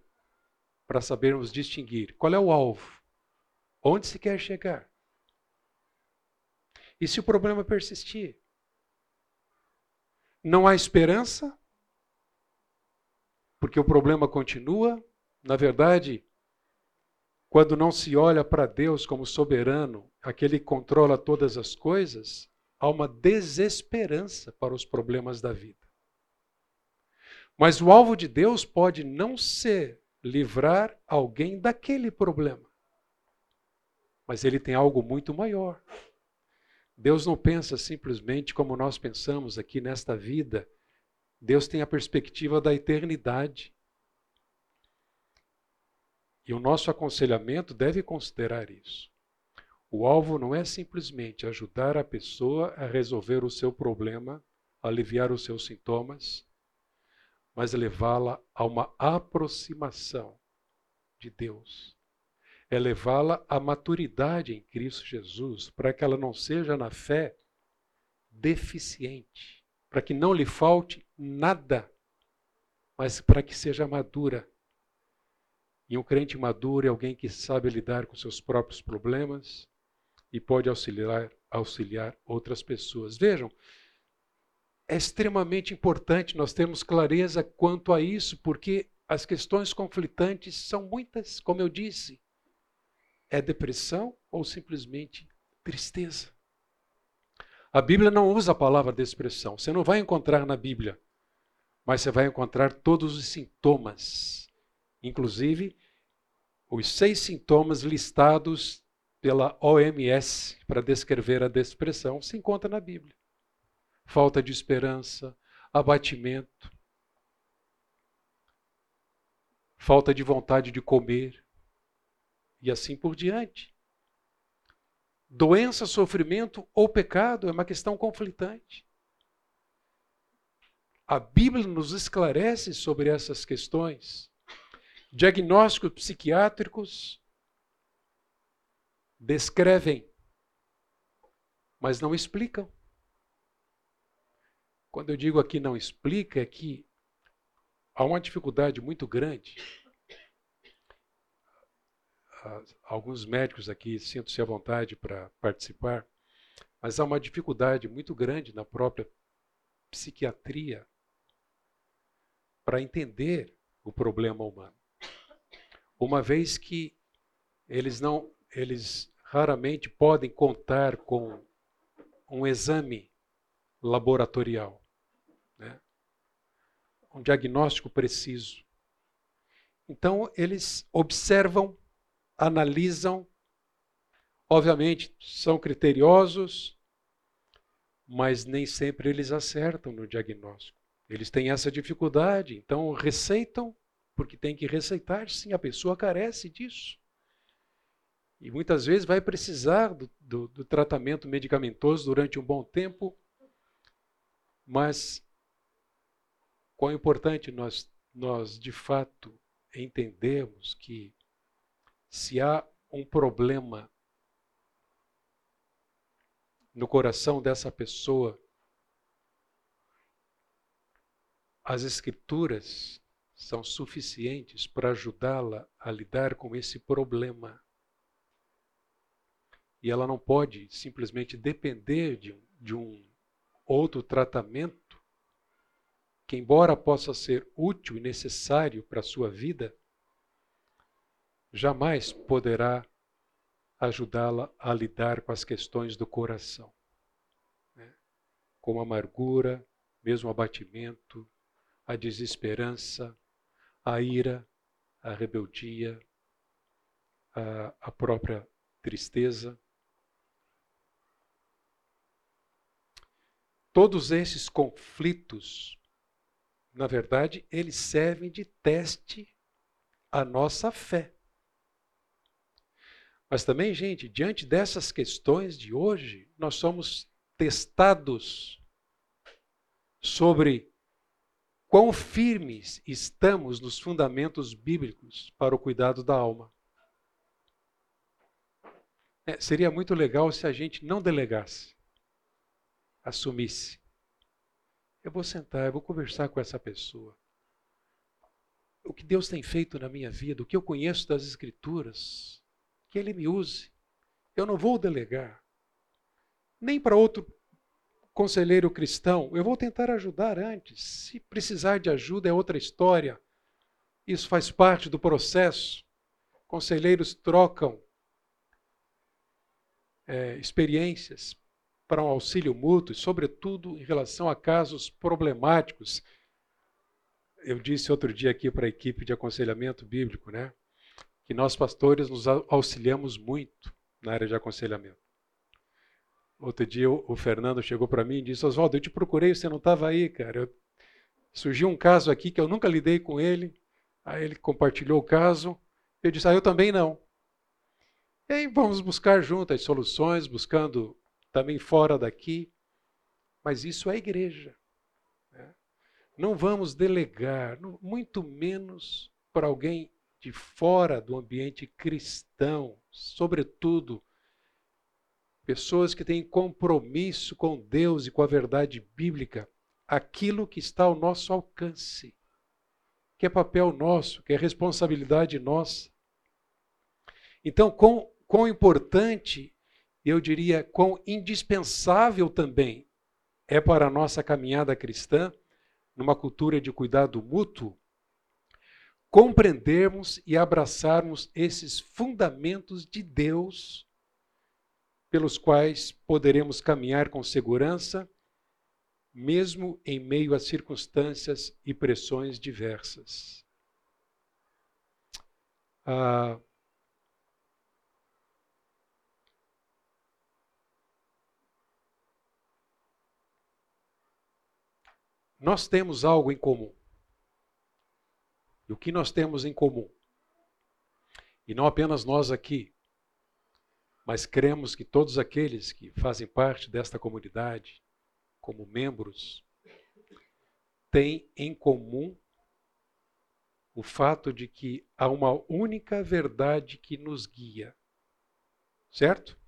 para sabermos distinguir: qual é o alvo? Onde se quer chegar? E se o problema persistir? Não há esperança? Porque o problema continua? Na verdade, quando não se olha para Deus como soberano, aquele que controla todas as coisas, há uma desesperança para os problemas da vida. Mas o alvo de Deus pode não ser livrar alguém daquele problema. Mas ele tem algo muito maior. Deus não pensa simplesmente como nós pensamos aqui nesta vida. Deus tem a perspectiva da eternidade. E o nosso aconselhamento deve considerar isso. O alvo não é simplesmente ajudar a pessoa a resolver o seu problema, aliviar os seus sintomas, mas levá-la a uma aproximação de Deus. É levá-la à maturidade em Cristo Jesus, para que ela não seja na fé deficiente, para que não lhe falte nada, mas para que seja madura e um crente maduro é alguém que sabe lidar com seus próprios problemas e pode auxiliar, auxiliar outras pessoas. Vejam, é extremamente importante nós termos clareza quanto a isso, porque as questões conflitantes são muitas, como eu disse. É depressão ou simplesmente tristeza? A Bíblia não usa a palavra depressão. Você não vai encontrar na Bíblia, mas você vai encontrar todos os sintomas Inclusive, os seis sintomas listados pela OMS para descrever a depressão se encontra na Bíblia. Falta de esperança, abatimento, falta de vontade de comer e assim por diante. Doença, sofrimento ou pecado é uma questão conflitante. A Bíblia nos esclarece sobre essas questões diagnósticos psiquiátricos descrevem, mas não explicam. Quando eu digo aqui não explica, é que há uma dificuldade muito grande. Alguns médicos aqui sinto-se à vontade para participar, mas há uma dificuldade muito grande na própria psiquiatria para entender o problema humano uma vez que eles não, eles raramente podem contar com um exame laboratorial? Um diagnóstico preciso. Então eles observam, analisam, obviamente são criteriosos, mas nem sempre eles acertam no diagnóstico. Eles têm essa dificuldade, então receitam porque tem que receitar, sim, a pessoa carece disso. E muitas vezes vai precisar do, do, do tratamento medicamentoso durante um bom tempo, mas quão importante nós, nós de fato entendemos que se há um problema no coração dessa pessoa, as Escrituras são suficientes para ajudá-la a lidar com esse problema. E ela não pode simplesmente depender de um, de um outro tratamento que, embora possa ser útil e necessário para a sua vida, jamais poderá ajudá-la a lidar com as questões do coração, né? como a amargura, mesmo o abatimento, a desesperança, a ira, a rebeldia, a, a própria tristeza. Todos esses conflitos, na verdade, eles servem de teste à nossa fé. Mas também, gente, diante dessas questões de hoje, nós somos testados sobre quão firmes estamos nos fundamentos bíblicos para o cuidado da alma. É, seria muito legal se a gente não delegasse, assumisse. Eu vou sentar, eu vou conversar com essa pessoa. O que Deus tem feito na minha vida, o que eu conheço das Escrituras, que Ele me use. Eu não vou delegar, nem para outro conselheiro cristão, eu vou tentar ajudar antes. Se precisar de ajuda, é outra história. Isso faz parte do processo. Conselheiros trocam é, experiências para um auxílio mútuo, sobretudo em relação a casos problemáticos. Eu disse outro dia aqui para a equipe de aconselhamento bíblico, né, que nós pastores nos auxiliamos muito na área de aconselhamento. Outro dia o Fernando chegou para mim e disse: Oswaldo, eu te procurei, você não estava aí, cara. Eu... Surgiu um caso aqui que eu nunca lidei com ele. Aí ele compartilhou o caso. Eu disse: Ah, eu também não. E aí vamos buscar juntas as soluções, buscando também fora daqui. Mas isso é igreja. Né? Não vamos delegar, muito menos para alguém de fora do ambiente cristão, sobretudo pessoas que têm compromisso com Deus e com a verdade bíblica, aquilo que está ao nosso alcance, que é papel nosso, que é responsabilidade nossa. Então, quão, quão importante, eu diria, quão indispensável também é para a nossa caminhada cristã, numa cultura de cuidado mútuo, compreendermos e abraçarmos esses fundamentos de Deus pelos quais poderemos caminhar com segurança, mesmo em meio a circunstâncias e pressões diversas. Ah, nós temos algo em comum. E o que nós temos em comum? E não apenas nós aqui, mas cremos que todos aqueles que fazem parte desta comunidade, como membros, têm em comum o fato de que há uma única verdade que nos guia. Certo?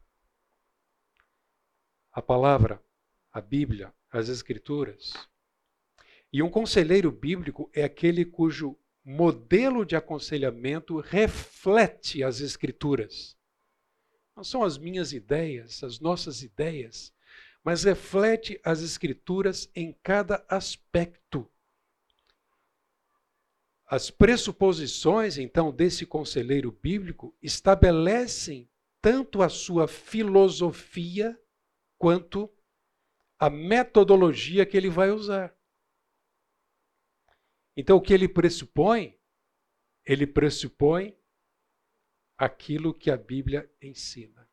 A palavra, a Bíblia, as Escrituras. E um conselheiro bíblico é aquele cujo modelo de aconselhamento reflete as Escrituras não são as minhas ideias, as nossas ideias, mas reflete as Escrituras em cada aspecto. As pressuposições, então, desse conselheiro bíblico estabelecem tanto a sua filosofia quanto a metodologia que ele vai usar. Então, o que ele pressupõe? Ele pressupõe aquilo que a Bíblia ensina.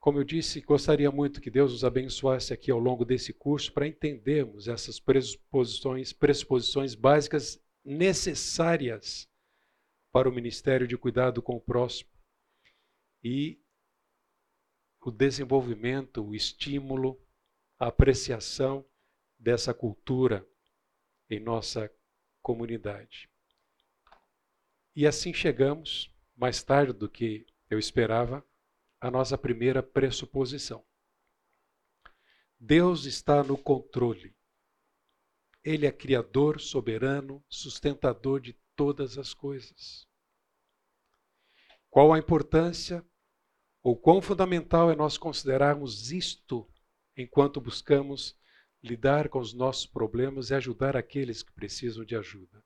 Como eu disse, gostaria muito que Deus nos abençoasse aqui ao longo desse curso para entendermos essas pressuposições, pressuposições básicas necessárias para o ministério de cuidado com o próximo e o desenvolvimento, o estímulo, a apreciação dessa cultura em nossa comunidade. E assim chegamos, mais tarde do que eu esperava, à nossa primeira pressuposição. Deus está no controle. Ele é criador, soberano, sustentador de todas as coisas. Qual a importância ou quão fundamental é nós considerarmos isto enquanto buscamos lidar com os nossos problemas e ajudar aqueles que precisam de ajuda?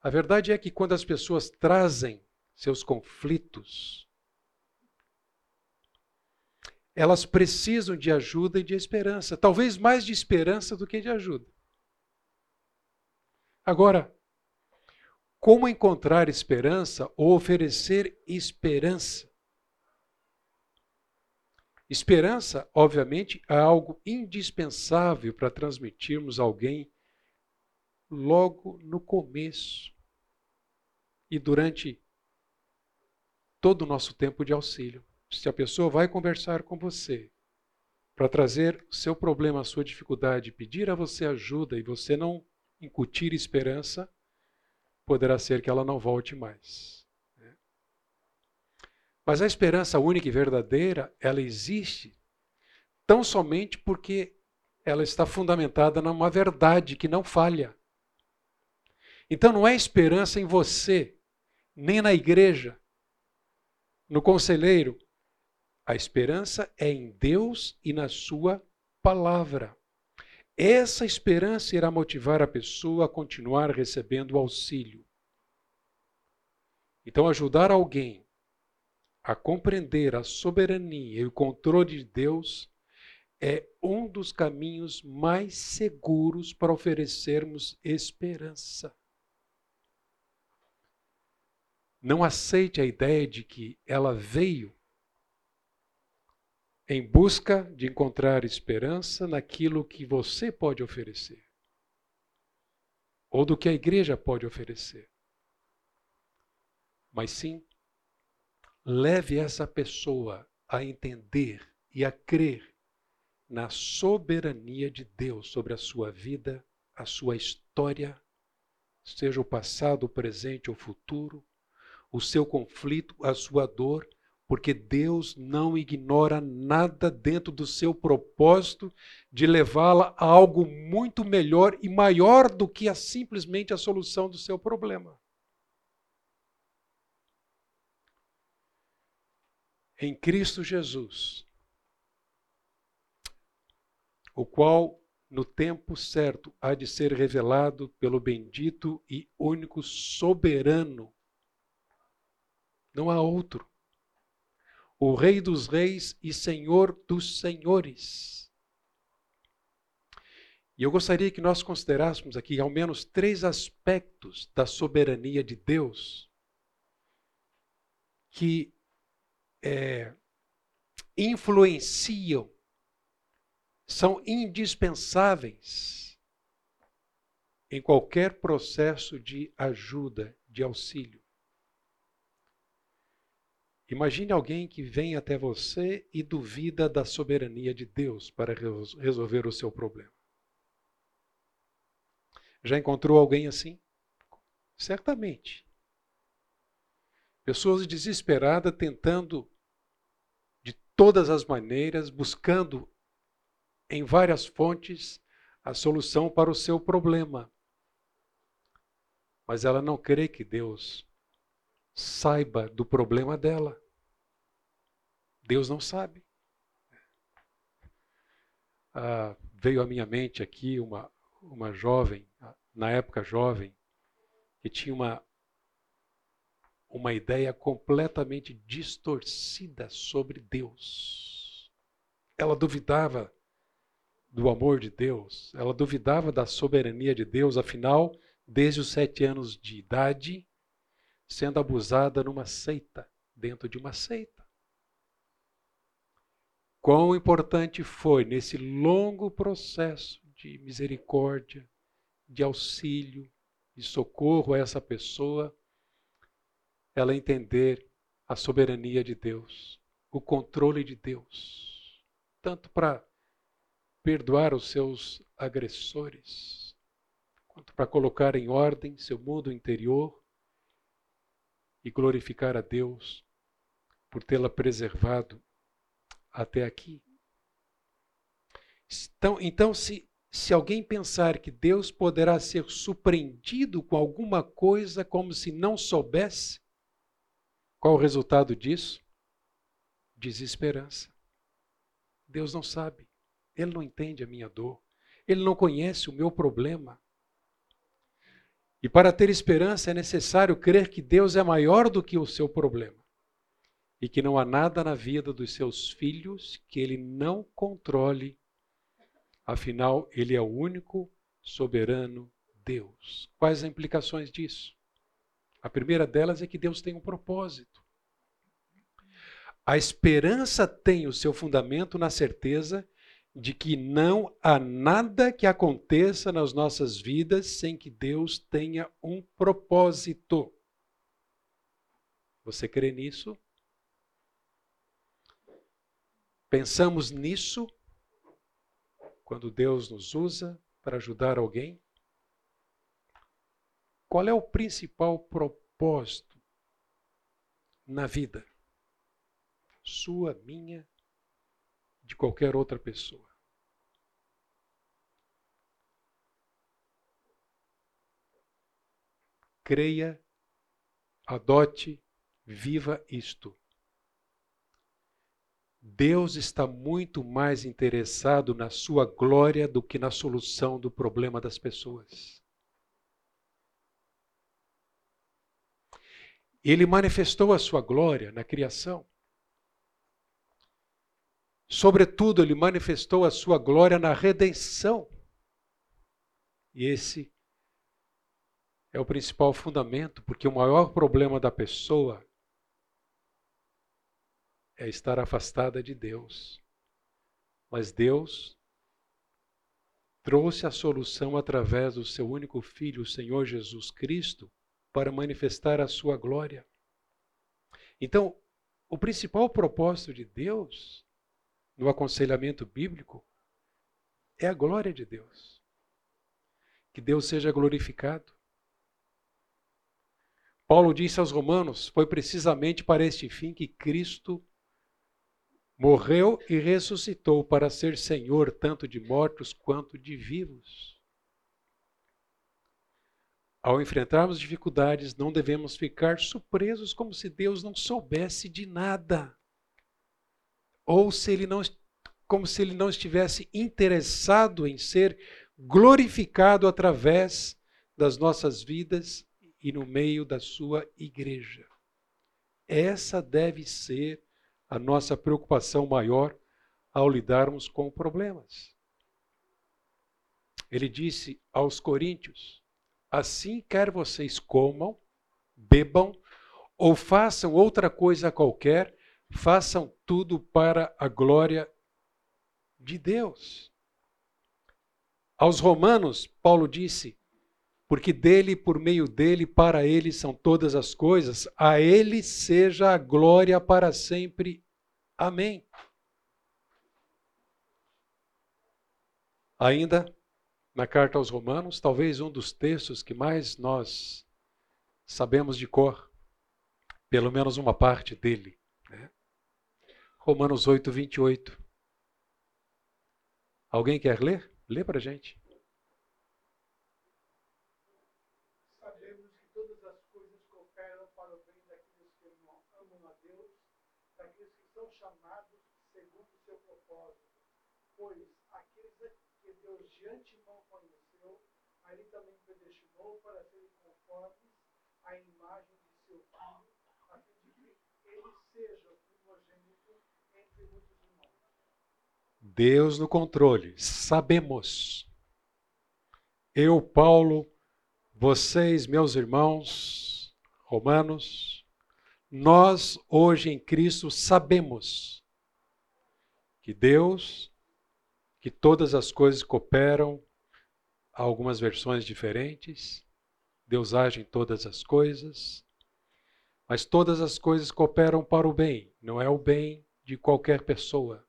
A verdade é que quando as pessoas trazem seus conflitos, elas precisam de ajuda e de esperança, talvez mais de esperança do que de ajuda. Agora, como encontrar esperança ou oferecer esperança? Esperança, obviamente, é algo indispensável para transmitirmos a alguém logo no começo e durante todo o nosso tempo de auxílio. Se a pessoa vai conversar com você para trazer o seu problema, a sua dificuldade, pedir a você ajuda e você não incutir esperança, poderá ser que ela não volte mais. Mas a esperança única e verdadeira, ela existe tão somente porque ela está fundamentada numa verdade que não falha. Então não é esperança em você, nem na igreja, no conselheiro. A esperança é em Deus e na Sua palavra. Essa esperança irá motivar a pessoa a continuar recebendo auxílio. Então, ajudar alguém a compreender a soberania e o controle de Deus é um dos caminhos mais seguros para oferecermos esperança. Não aceite a ideia de que ela veio em busca de encontrar esperança naquilo que você pode oferecer, ou do que a igreja pode oferecer. Mas sim, leve essa pessoa a entender e a crer na soberania de Deus sobre a sua vida, a sua história, seja o passado, o presente ou o futuro, o seu conflito, a sua dor porque Deus não ignora nada dentro do seu propósito de levá-la a algo muito melhor e maior do que a, simplesmente a solução do seu problema. Em Cristo Jesus, o qual no tempo certo há de ser revelado pelo bendito e único soberano. Não há outro o Rei dos Reis e Senhor dos Senhores. E eu gostaria que nós considerássemos aqui ao menos três aspectos da soberania de Deus que é, influenciam, são indispensáveis em qualquer processo de ajuda, de auxílio. Imagine alguém que vem até você e duvida da soberania de Deus para resolver o seu problema. Já encontrou alguém assim? Certamente. Pessoas desesperadas tentando de todas as maneiras, buscando em várias fontes a solução para o seu problema. Mas ela não crê que Deus saiba do problema dela. Deus não sabe. Ah, veio à minha mente aqui uma, uma jovem, na época jovem, que tinha uma, uma ideia completamente distorcida sobre Deus. Ela duvidava do amor de Deus, ela duvidava da soberania de Deus, afinal, desde os sete anos de idade, sendo abusada numa seita, dentro de uma seita. Quão importante foi nesse longo processo de misericórdia, de auxílio, de socorro a essa pessoa, ela entender a soberania de Deus, o controle de Deus, tanto para perdoar os seus agressores, quanto para colocar em ordem seu mundo interior e glorificar a Deus por tê-la preservado até aqui. Então, então se, se alguém pensar que Deus poderá ser surpreendido com alguma coisa como se não soubesse, qual o resultado disso? Desesperança. Deus não sabe, Ele não entende a minha dor, Ele não conhece o meu problema. E para ter esperança é necessário crer que Deus é maior do que o seu problema e que não há nada na vida dos seus filhos que ele não controle. Afinal, ele é o único soberano Deus. Quais as implicações disso? A primeira delas é que Deus tem um propósito. A esperança tem o seu fundamento na certeza de que não há nada que aconteça nas nossas vidas sem que Deus tenha um propósito. Você crê nisso? Pensamos nisso quando Deus nos usa para ajudar alguém? Qual é o principal propósito na vida? Sua, minha, de qualquer outra pessoa. Creia, adote, viva isto. Deus está muito mais interessado na sua glória do que na solução do problema das pessoas. Ele manifestou a sua glória na criação. Sobretudo, ele manifestou a sua glória na redenção. E esse é o principal fundamento, porque o maior problema da pessoa é estar afastada de Deus. Mas Deus trouxe a solução através do seu único filho, o Senhor Jesus Cristo, para manifestar a sua glória. Então, o principal propósito de Deus no aconselhamento bíblico é a glória de Deus. Que Deus seja glorificado. Paulo disse aos Romanos: foi precisamente para este fim que Cristo morreu e ressuscitou para ser Senhor tanto de mortos quanto de vivos. Ao enfrentarmos dificuldades, não devemos ficar surpresos como se Deus não soubesse de nada. Ou se ele não como se ele não estivesse interessado em ser glorificado através das nossas vidas e no meio da sua igreja. Essa deve ser a nossa preocupação maior ao lidarmos com problemas. Ele disse aos coríntios: Assim quer vocês comam, bebam ou façam outra coisa qualquer, façam tudo para a glória de Deus. Aos Romanos, Paulo disse: porque dele, por meio dele, para ele são todas as coisas, a ele seja a glória para sempre. Amém. Ainda na carta aos Romanos, talvez um dos textos que mais nós sabemos de cor, pelo menos uma parte dele. Né? Romanos 8, 28. Alguém quer ler? Lê para a gente. pois aqueles que Deus de antemão conheceu, a ele também predestinou para serem conformes à imagem de seu filho, a fim de que ele seja o primogênito entre muitos irmãos. Deus no controle, sabemos. Eu, Paulo, vocês, meus irmãos romanos, nós hoje em Cristo sabemos que Deus que todas as coisas cooperam, há algumas versões diferentes. Deus age em todas as coisas, mas todas as coisas cooperam para o bem, não é o bem de qualquer pessoa.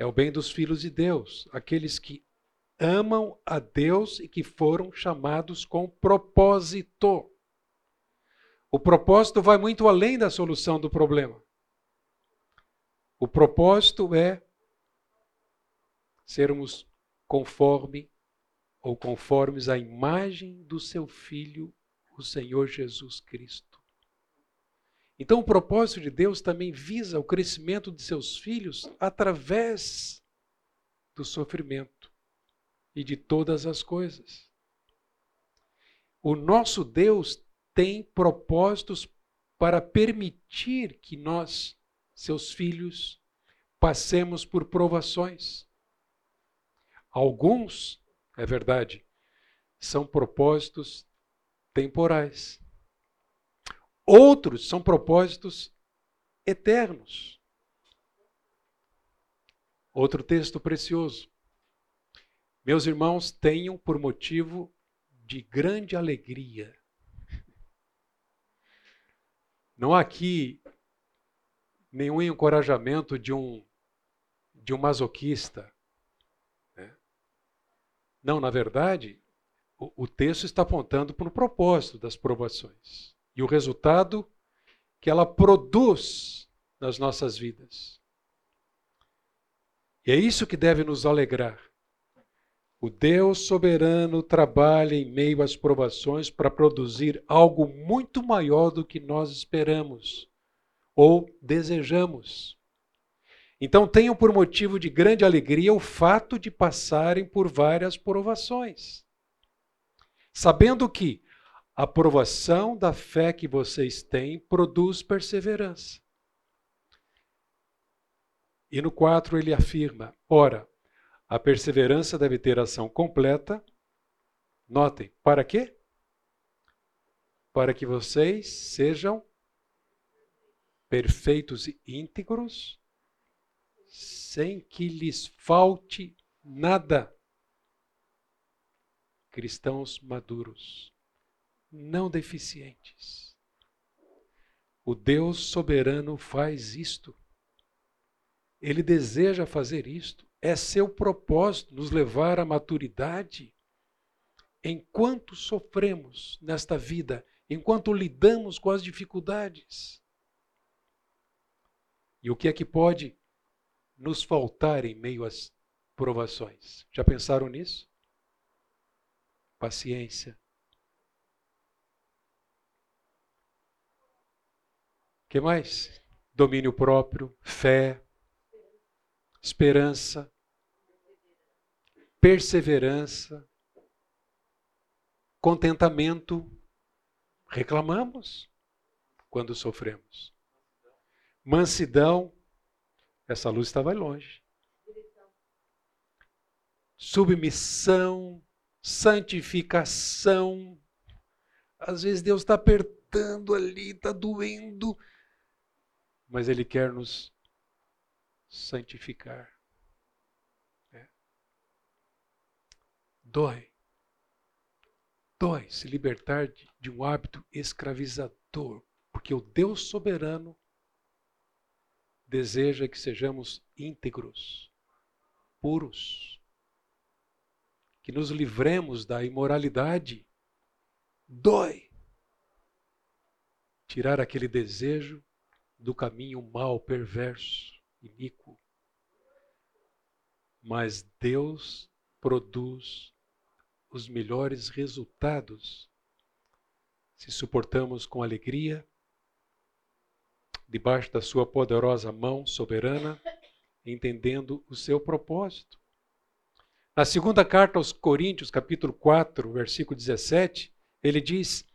É o bem dos filhos de Deus, aqueles que amam a Deus e que foram chamados com propósito. O propósito vai muito além da solução do problema. O propósito é sermos conforme ou conformes à imagem do seu Filho, o Senhor Jesus Cristo. Então, o propósito de Deus também visa o crescimento de seus filhos através do sofrimento e de todas as coisas. o nosso Deus tem propósitos para permitir que nós, seus filhos, passemos por provações. Alguns, é verdade, são propósitos temporais. Outros são propósitos eternos. Outro texto precioso. Meus irmãos, tenham por motivo de grande alegria. Não há aqui nenhum encorajamento de um de um masoquista. Né? Não, na verdade, o, o texto está apontando para o propósito das provações e o resultado que ela produz nas nossas vidas. E é isso que deve nos alegrar. O Deus soberano trabalha em meio às provações para produzir algo muito maior do que nós esperamos ou desejamos. Então tenham por motivo de grande alegria o fato de passarem por várias provações, sabendo que a provação da fé que vocês têm produz perseverança. E no 4 ele afirma: ora, a perseverança deve ter ação completa. Notem, para quê? Para que vocês sejam perfeitos e íntegros, sem que lhes falte nada. Cristãos maduros, não deficientes. O Deus soberano faz isto. Ele deseja fazer isto. É seu propósito nos levar à maturidade. Enquanto sofremos nesta vida, enquanto lidamos com as dificuldades. E o que é que pode nos faltar em meio às provações? Já pensaram nisso? Paciência. Que mais? Domínio próprio, fé, esperança, perseverança, contentamento. Reclamamos quando sofremos. Mansidão, essa luz estava longe. Submissão, santificação. Às vezes Deus está apertando ali, está doendo, mas Ele quer nos santificar. É. Dói. Dói se libertar de, de um hábito escravizador, porque o Deus soberano deseja que sejamos íntegros, puros, que nos livremos da imoralidade. Dói tirar aquele desejo do caminho mal, perverso iníquo. Mas Deus produz os melhores resultados se suportamos com alegria, debaixo da Sua poderosa mão soberana, entendendo o seu propósito. Na segunda carta aos Coríntios, capítulo 4, versículo 17, ele diz: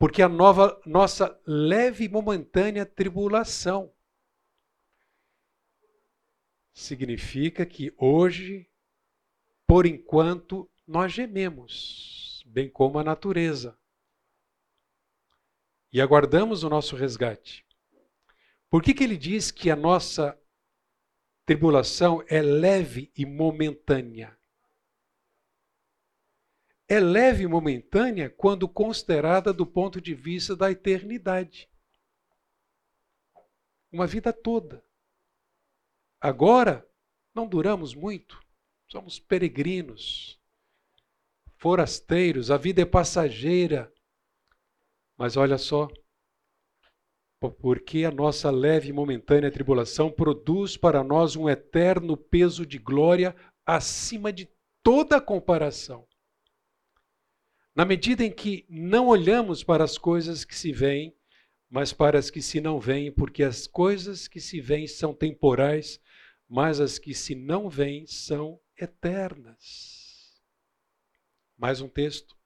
Porque a nova, nossa leve e momentânea tribulação significa que hoje, por enquanto, nós gememos, bem como a natureza, e aguardamos o nosso resgate. Por que, que ele diz que a nossa tribulação é leve e momentânea? É leve e momentânea quando considerada do ponto de vista da eternidade. Uma vida toda. Agora, não duramos muito, somos peregrinos, forasteiros, a vida é passageira. Mas olha só, porque a nossa leve e momentânea tribulação produz para nós um eterno peso de glória acima de toda comparação. Na medida em que não olhamos para as coisas que se veem, mas para as que se não veem, porque as coisas que se veem são temporais, mas as que se não vêm são eternas. Mais um texto.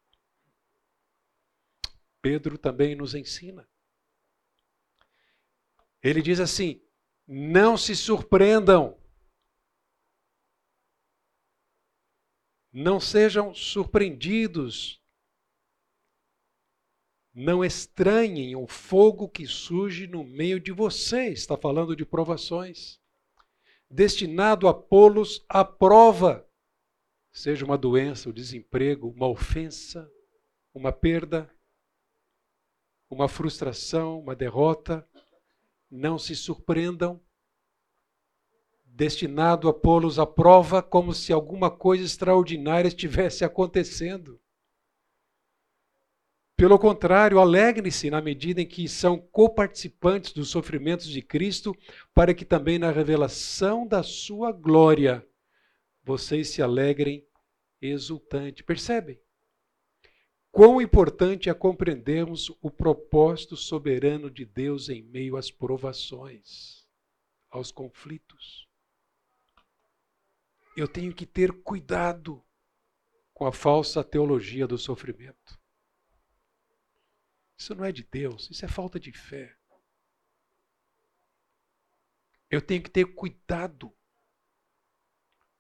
Pedro também nos ensina. Ele diz assim: não se surpreendam. Não sejam surpreendidos. Não estranhem o fogo que surge no meio de vocês. Está falando de provações. Destinado a pô-los à prova. Seja uma doença, o um desemprego, uma ofensa, uma perda, uma frustração, uma derrota. Não se surpreendam destinado a pô-los à prova como se alguma coisa extraordinária estivesse acontecendo. Pelo contrário, alegrem-se na medida em que são coparticipantes dos sofrimentos de Cristo, para que também na revelação da sua glória vocês se alegrem exultante. Percebem? Quão importante é compreendermos o propósito soberano de Deus em meio às provações, aos conflitos eu tenho que ter cuidado com a falsa teologia do sofrimento. Isso não é de Deus, isso é falta de fé. Eu tenho que ter cuidado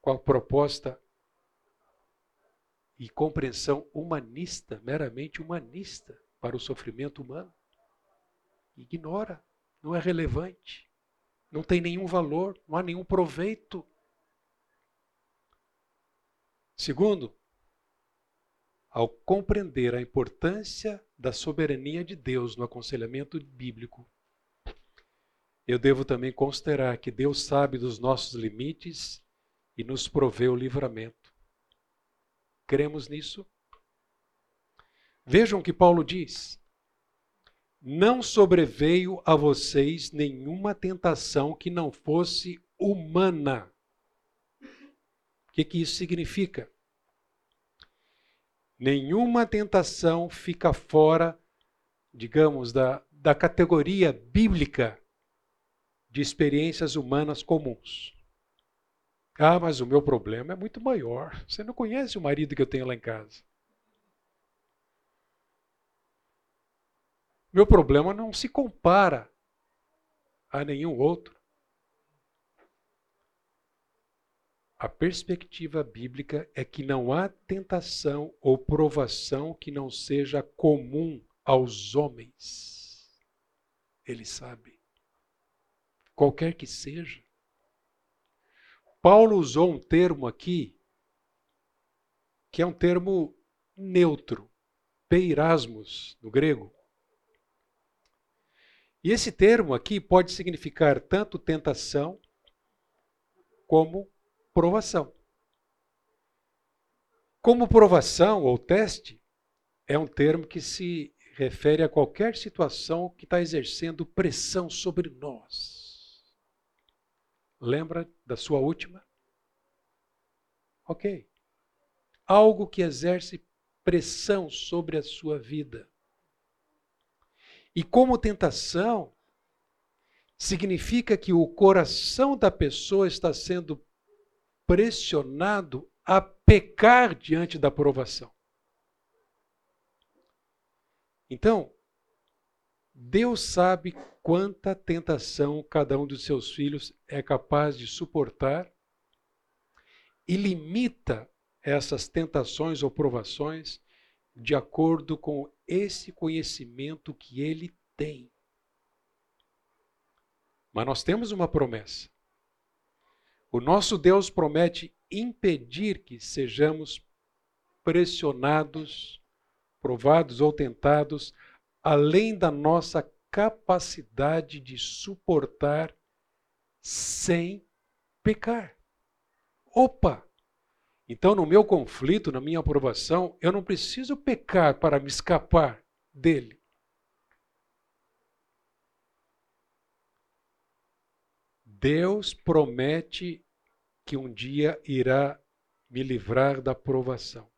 com a proposta e compreensão humanista, meramente humanista, para o sofrimento humano. Ignora, não é relevante, não tem nenhum valor, não há nenhum proveito. Segundo, ao compreender a importância da soberania de Deus no aconselhamento bíblico, eu devo também considerar que Deus sabe dos nossos limites e nos provê o livramento. Cremos nisso? Vejam o que Paulo diz. Não sobreveio a vocês nenhuma tentação que não fosse humana que, que isso significa? Nenhuma tentação fica fora, digamos, da, da categoria bíblica de experiências humanas comuns. Ah, mas o meu problema é muito maior. Você não conhece o marido que eu tenho lá em casa. Meu problema não se compara a nenhum outro. A perspectiva bíblica é que não há tentação ou provação que não seja comum aos homens. Ele sabe. Qualquer que seja. Paulo usou um termo aqui que é um termo neutro, peirasmos no grego. E esse termo aqui pode significar tanto tentação como provação. Como provação ou teste, é um termo que se refere a qualquer situação que está exercendo pressão sobre nós. Lembra da sua última? Ok. Algo que exerce pressão sobre a sua vida. E como tentação, significa que o coração da pessoa está sendo pressionado a pecar diante da provação. Então, Deus sabe quanta tentação cada um dos seus filhos é capaz de suportar e limita essas tentações ou provações de acordo com esse conhecimento que ele tem. Mas nós temos uma promessa. O nosso Deus promete impedir que sejamos pressionados, provados ou tentados além da nossa capacidade de suportar sem pecar. Opa! Então, no meu conflito, na minha aprovação, eu não preciso pecar para me escapar dele. Deus promete que um dia irá me livrar da provação.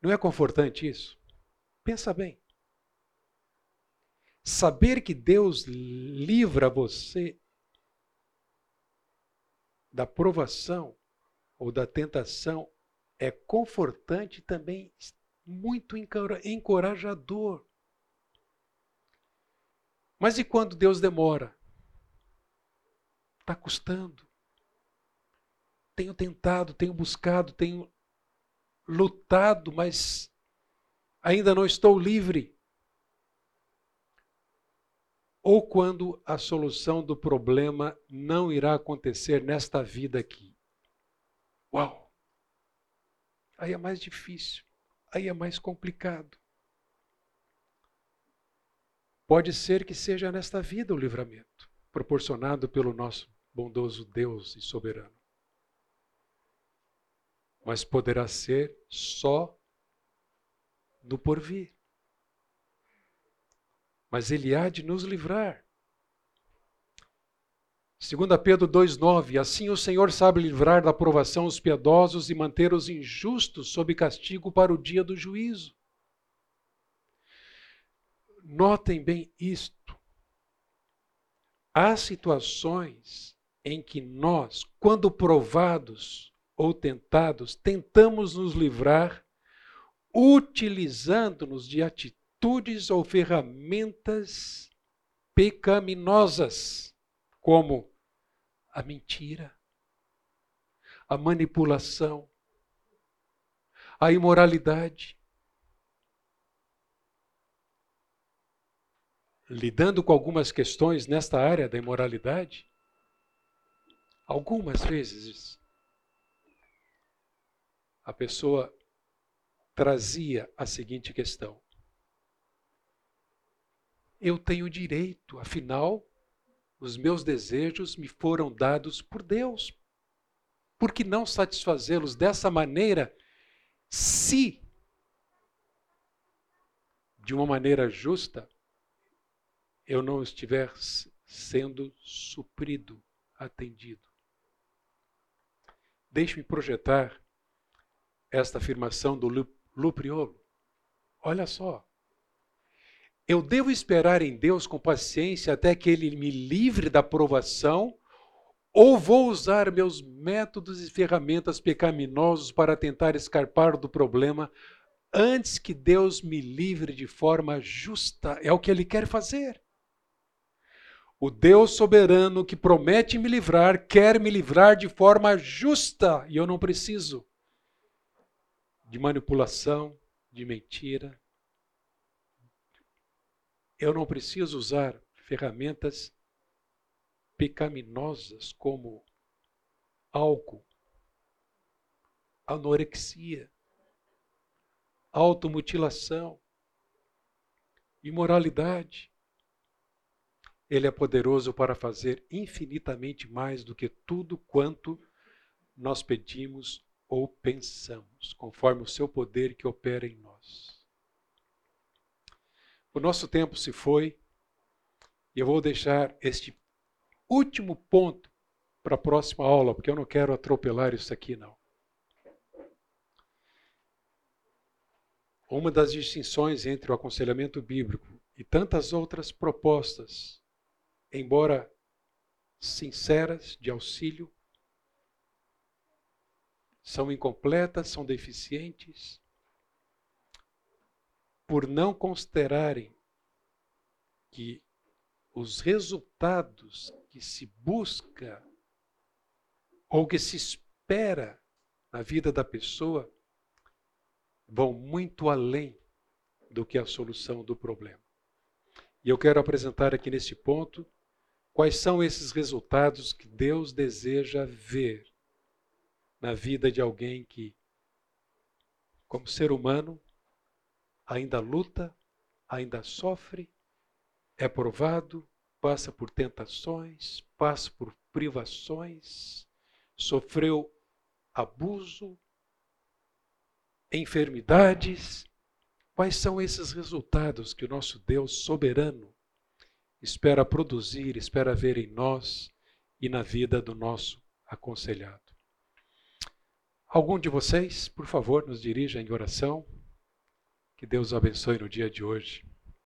Não é confortante isso? Pensa bem. Saber que Deus livra você da provação ou da tentação é confortante também muito encorajador. Mas e quando Deus demora? Está custando. Tenho tentado, tenho buscado, tenho lutado, mas ainda não estou livre. Ou quando a solução do problema não irá acontecer nesta vida aqui. Uau! Aí é mais difícil, aí é mais complicado. Pode ser que seja nesta vida o livramento, proporcionado pelo nosso bondoso Deus e soberano. Mas poderá ser só no porvir. Mas Ele há de nos livrar. 2 Pedro 2,9: Assim o Senhor sabe livrar da provação os piedosos e manter os injustos sob castigo para o dia do juízo. Notem bem isto. Há situações em que nós, quando provados ou tentados, tentamos nos livrar utilizando-nos de atitudes ou ferramentas pecaminosas, como a mentira, a manipulação, a imoralidade, lidando com algumas questões nesta área da imoralidade, algumas vezes a pessoa trazia a seguinte questão: Eu tenho direito, afinal, os meus desejos me foram dados por Deus. Por que não satisfazê-los dessa maneira, se, de uma maneira justa, eu não estiver sendo suprido, atendido. Deixe-me projetar esta afirmação do Lupriolo. Olha só. Eu devo esperar em Deus com paciência até que Ele me livre da provação, ou vou usar meus métodos e ferramentas pecaminosos para tentar escapar do problema antes que Deus me livre de forma justa? É o que Ele quer fazer. O Deus soberano que promete me livrar, quer me livrar de forma justa, e eu não preciso de manipulação, de mentira. Eu não preciso usar ferramentas pecaminosas como álcool, anorexia, automutilação, imoralidade. Ele é poderoso para fazer infinitamente mais do que tudo quanto nós pedimos ou pensamos, conforme o seu poder que opera em nós. O nosso tempo se foi e eu vou deixar este último ponto para a próxima aula, porque eu não quero atropelar isso aqui não. Uma das distinções entre o aconselhamento bíblico e tantas outras propostas embora sinceras, de auxílio, são incompletas, são deficientes, por não considerarem que os resultados que se busca ou que se espera na vida da pessoa vão muito além do que a solução do problema. E eu quero apresentar aqui nesse ponto Quais são esses resultados que Deus deseja ver na vida de alguém que, como ser humano, ainda luta, ainda sofre, é provado, passa por tentações, passa por privações, sofreu abuso, enfermidades. Quais são esses resultados que o nosso Deus soberano espera produzir, espera ver em nós e na vida do nosso aconselhado. Algum de vocês, por favor, nos dirija em oração. Que Deus abençoe no dia de hoje.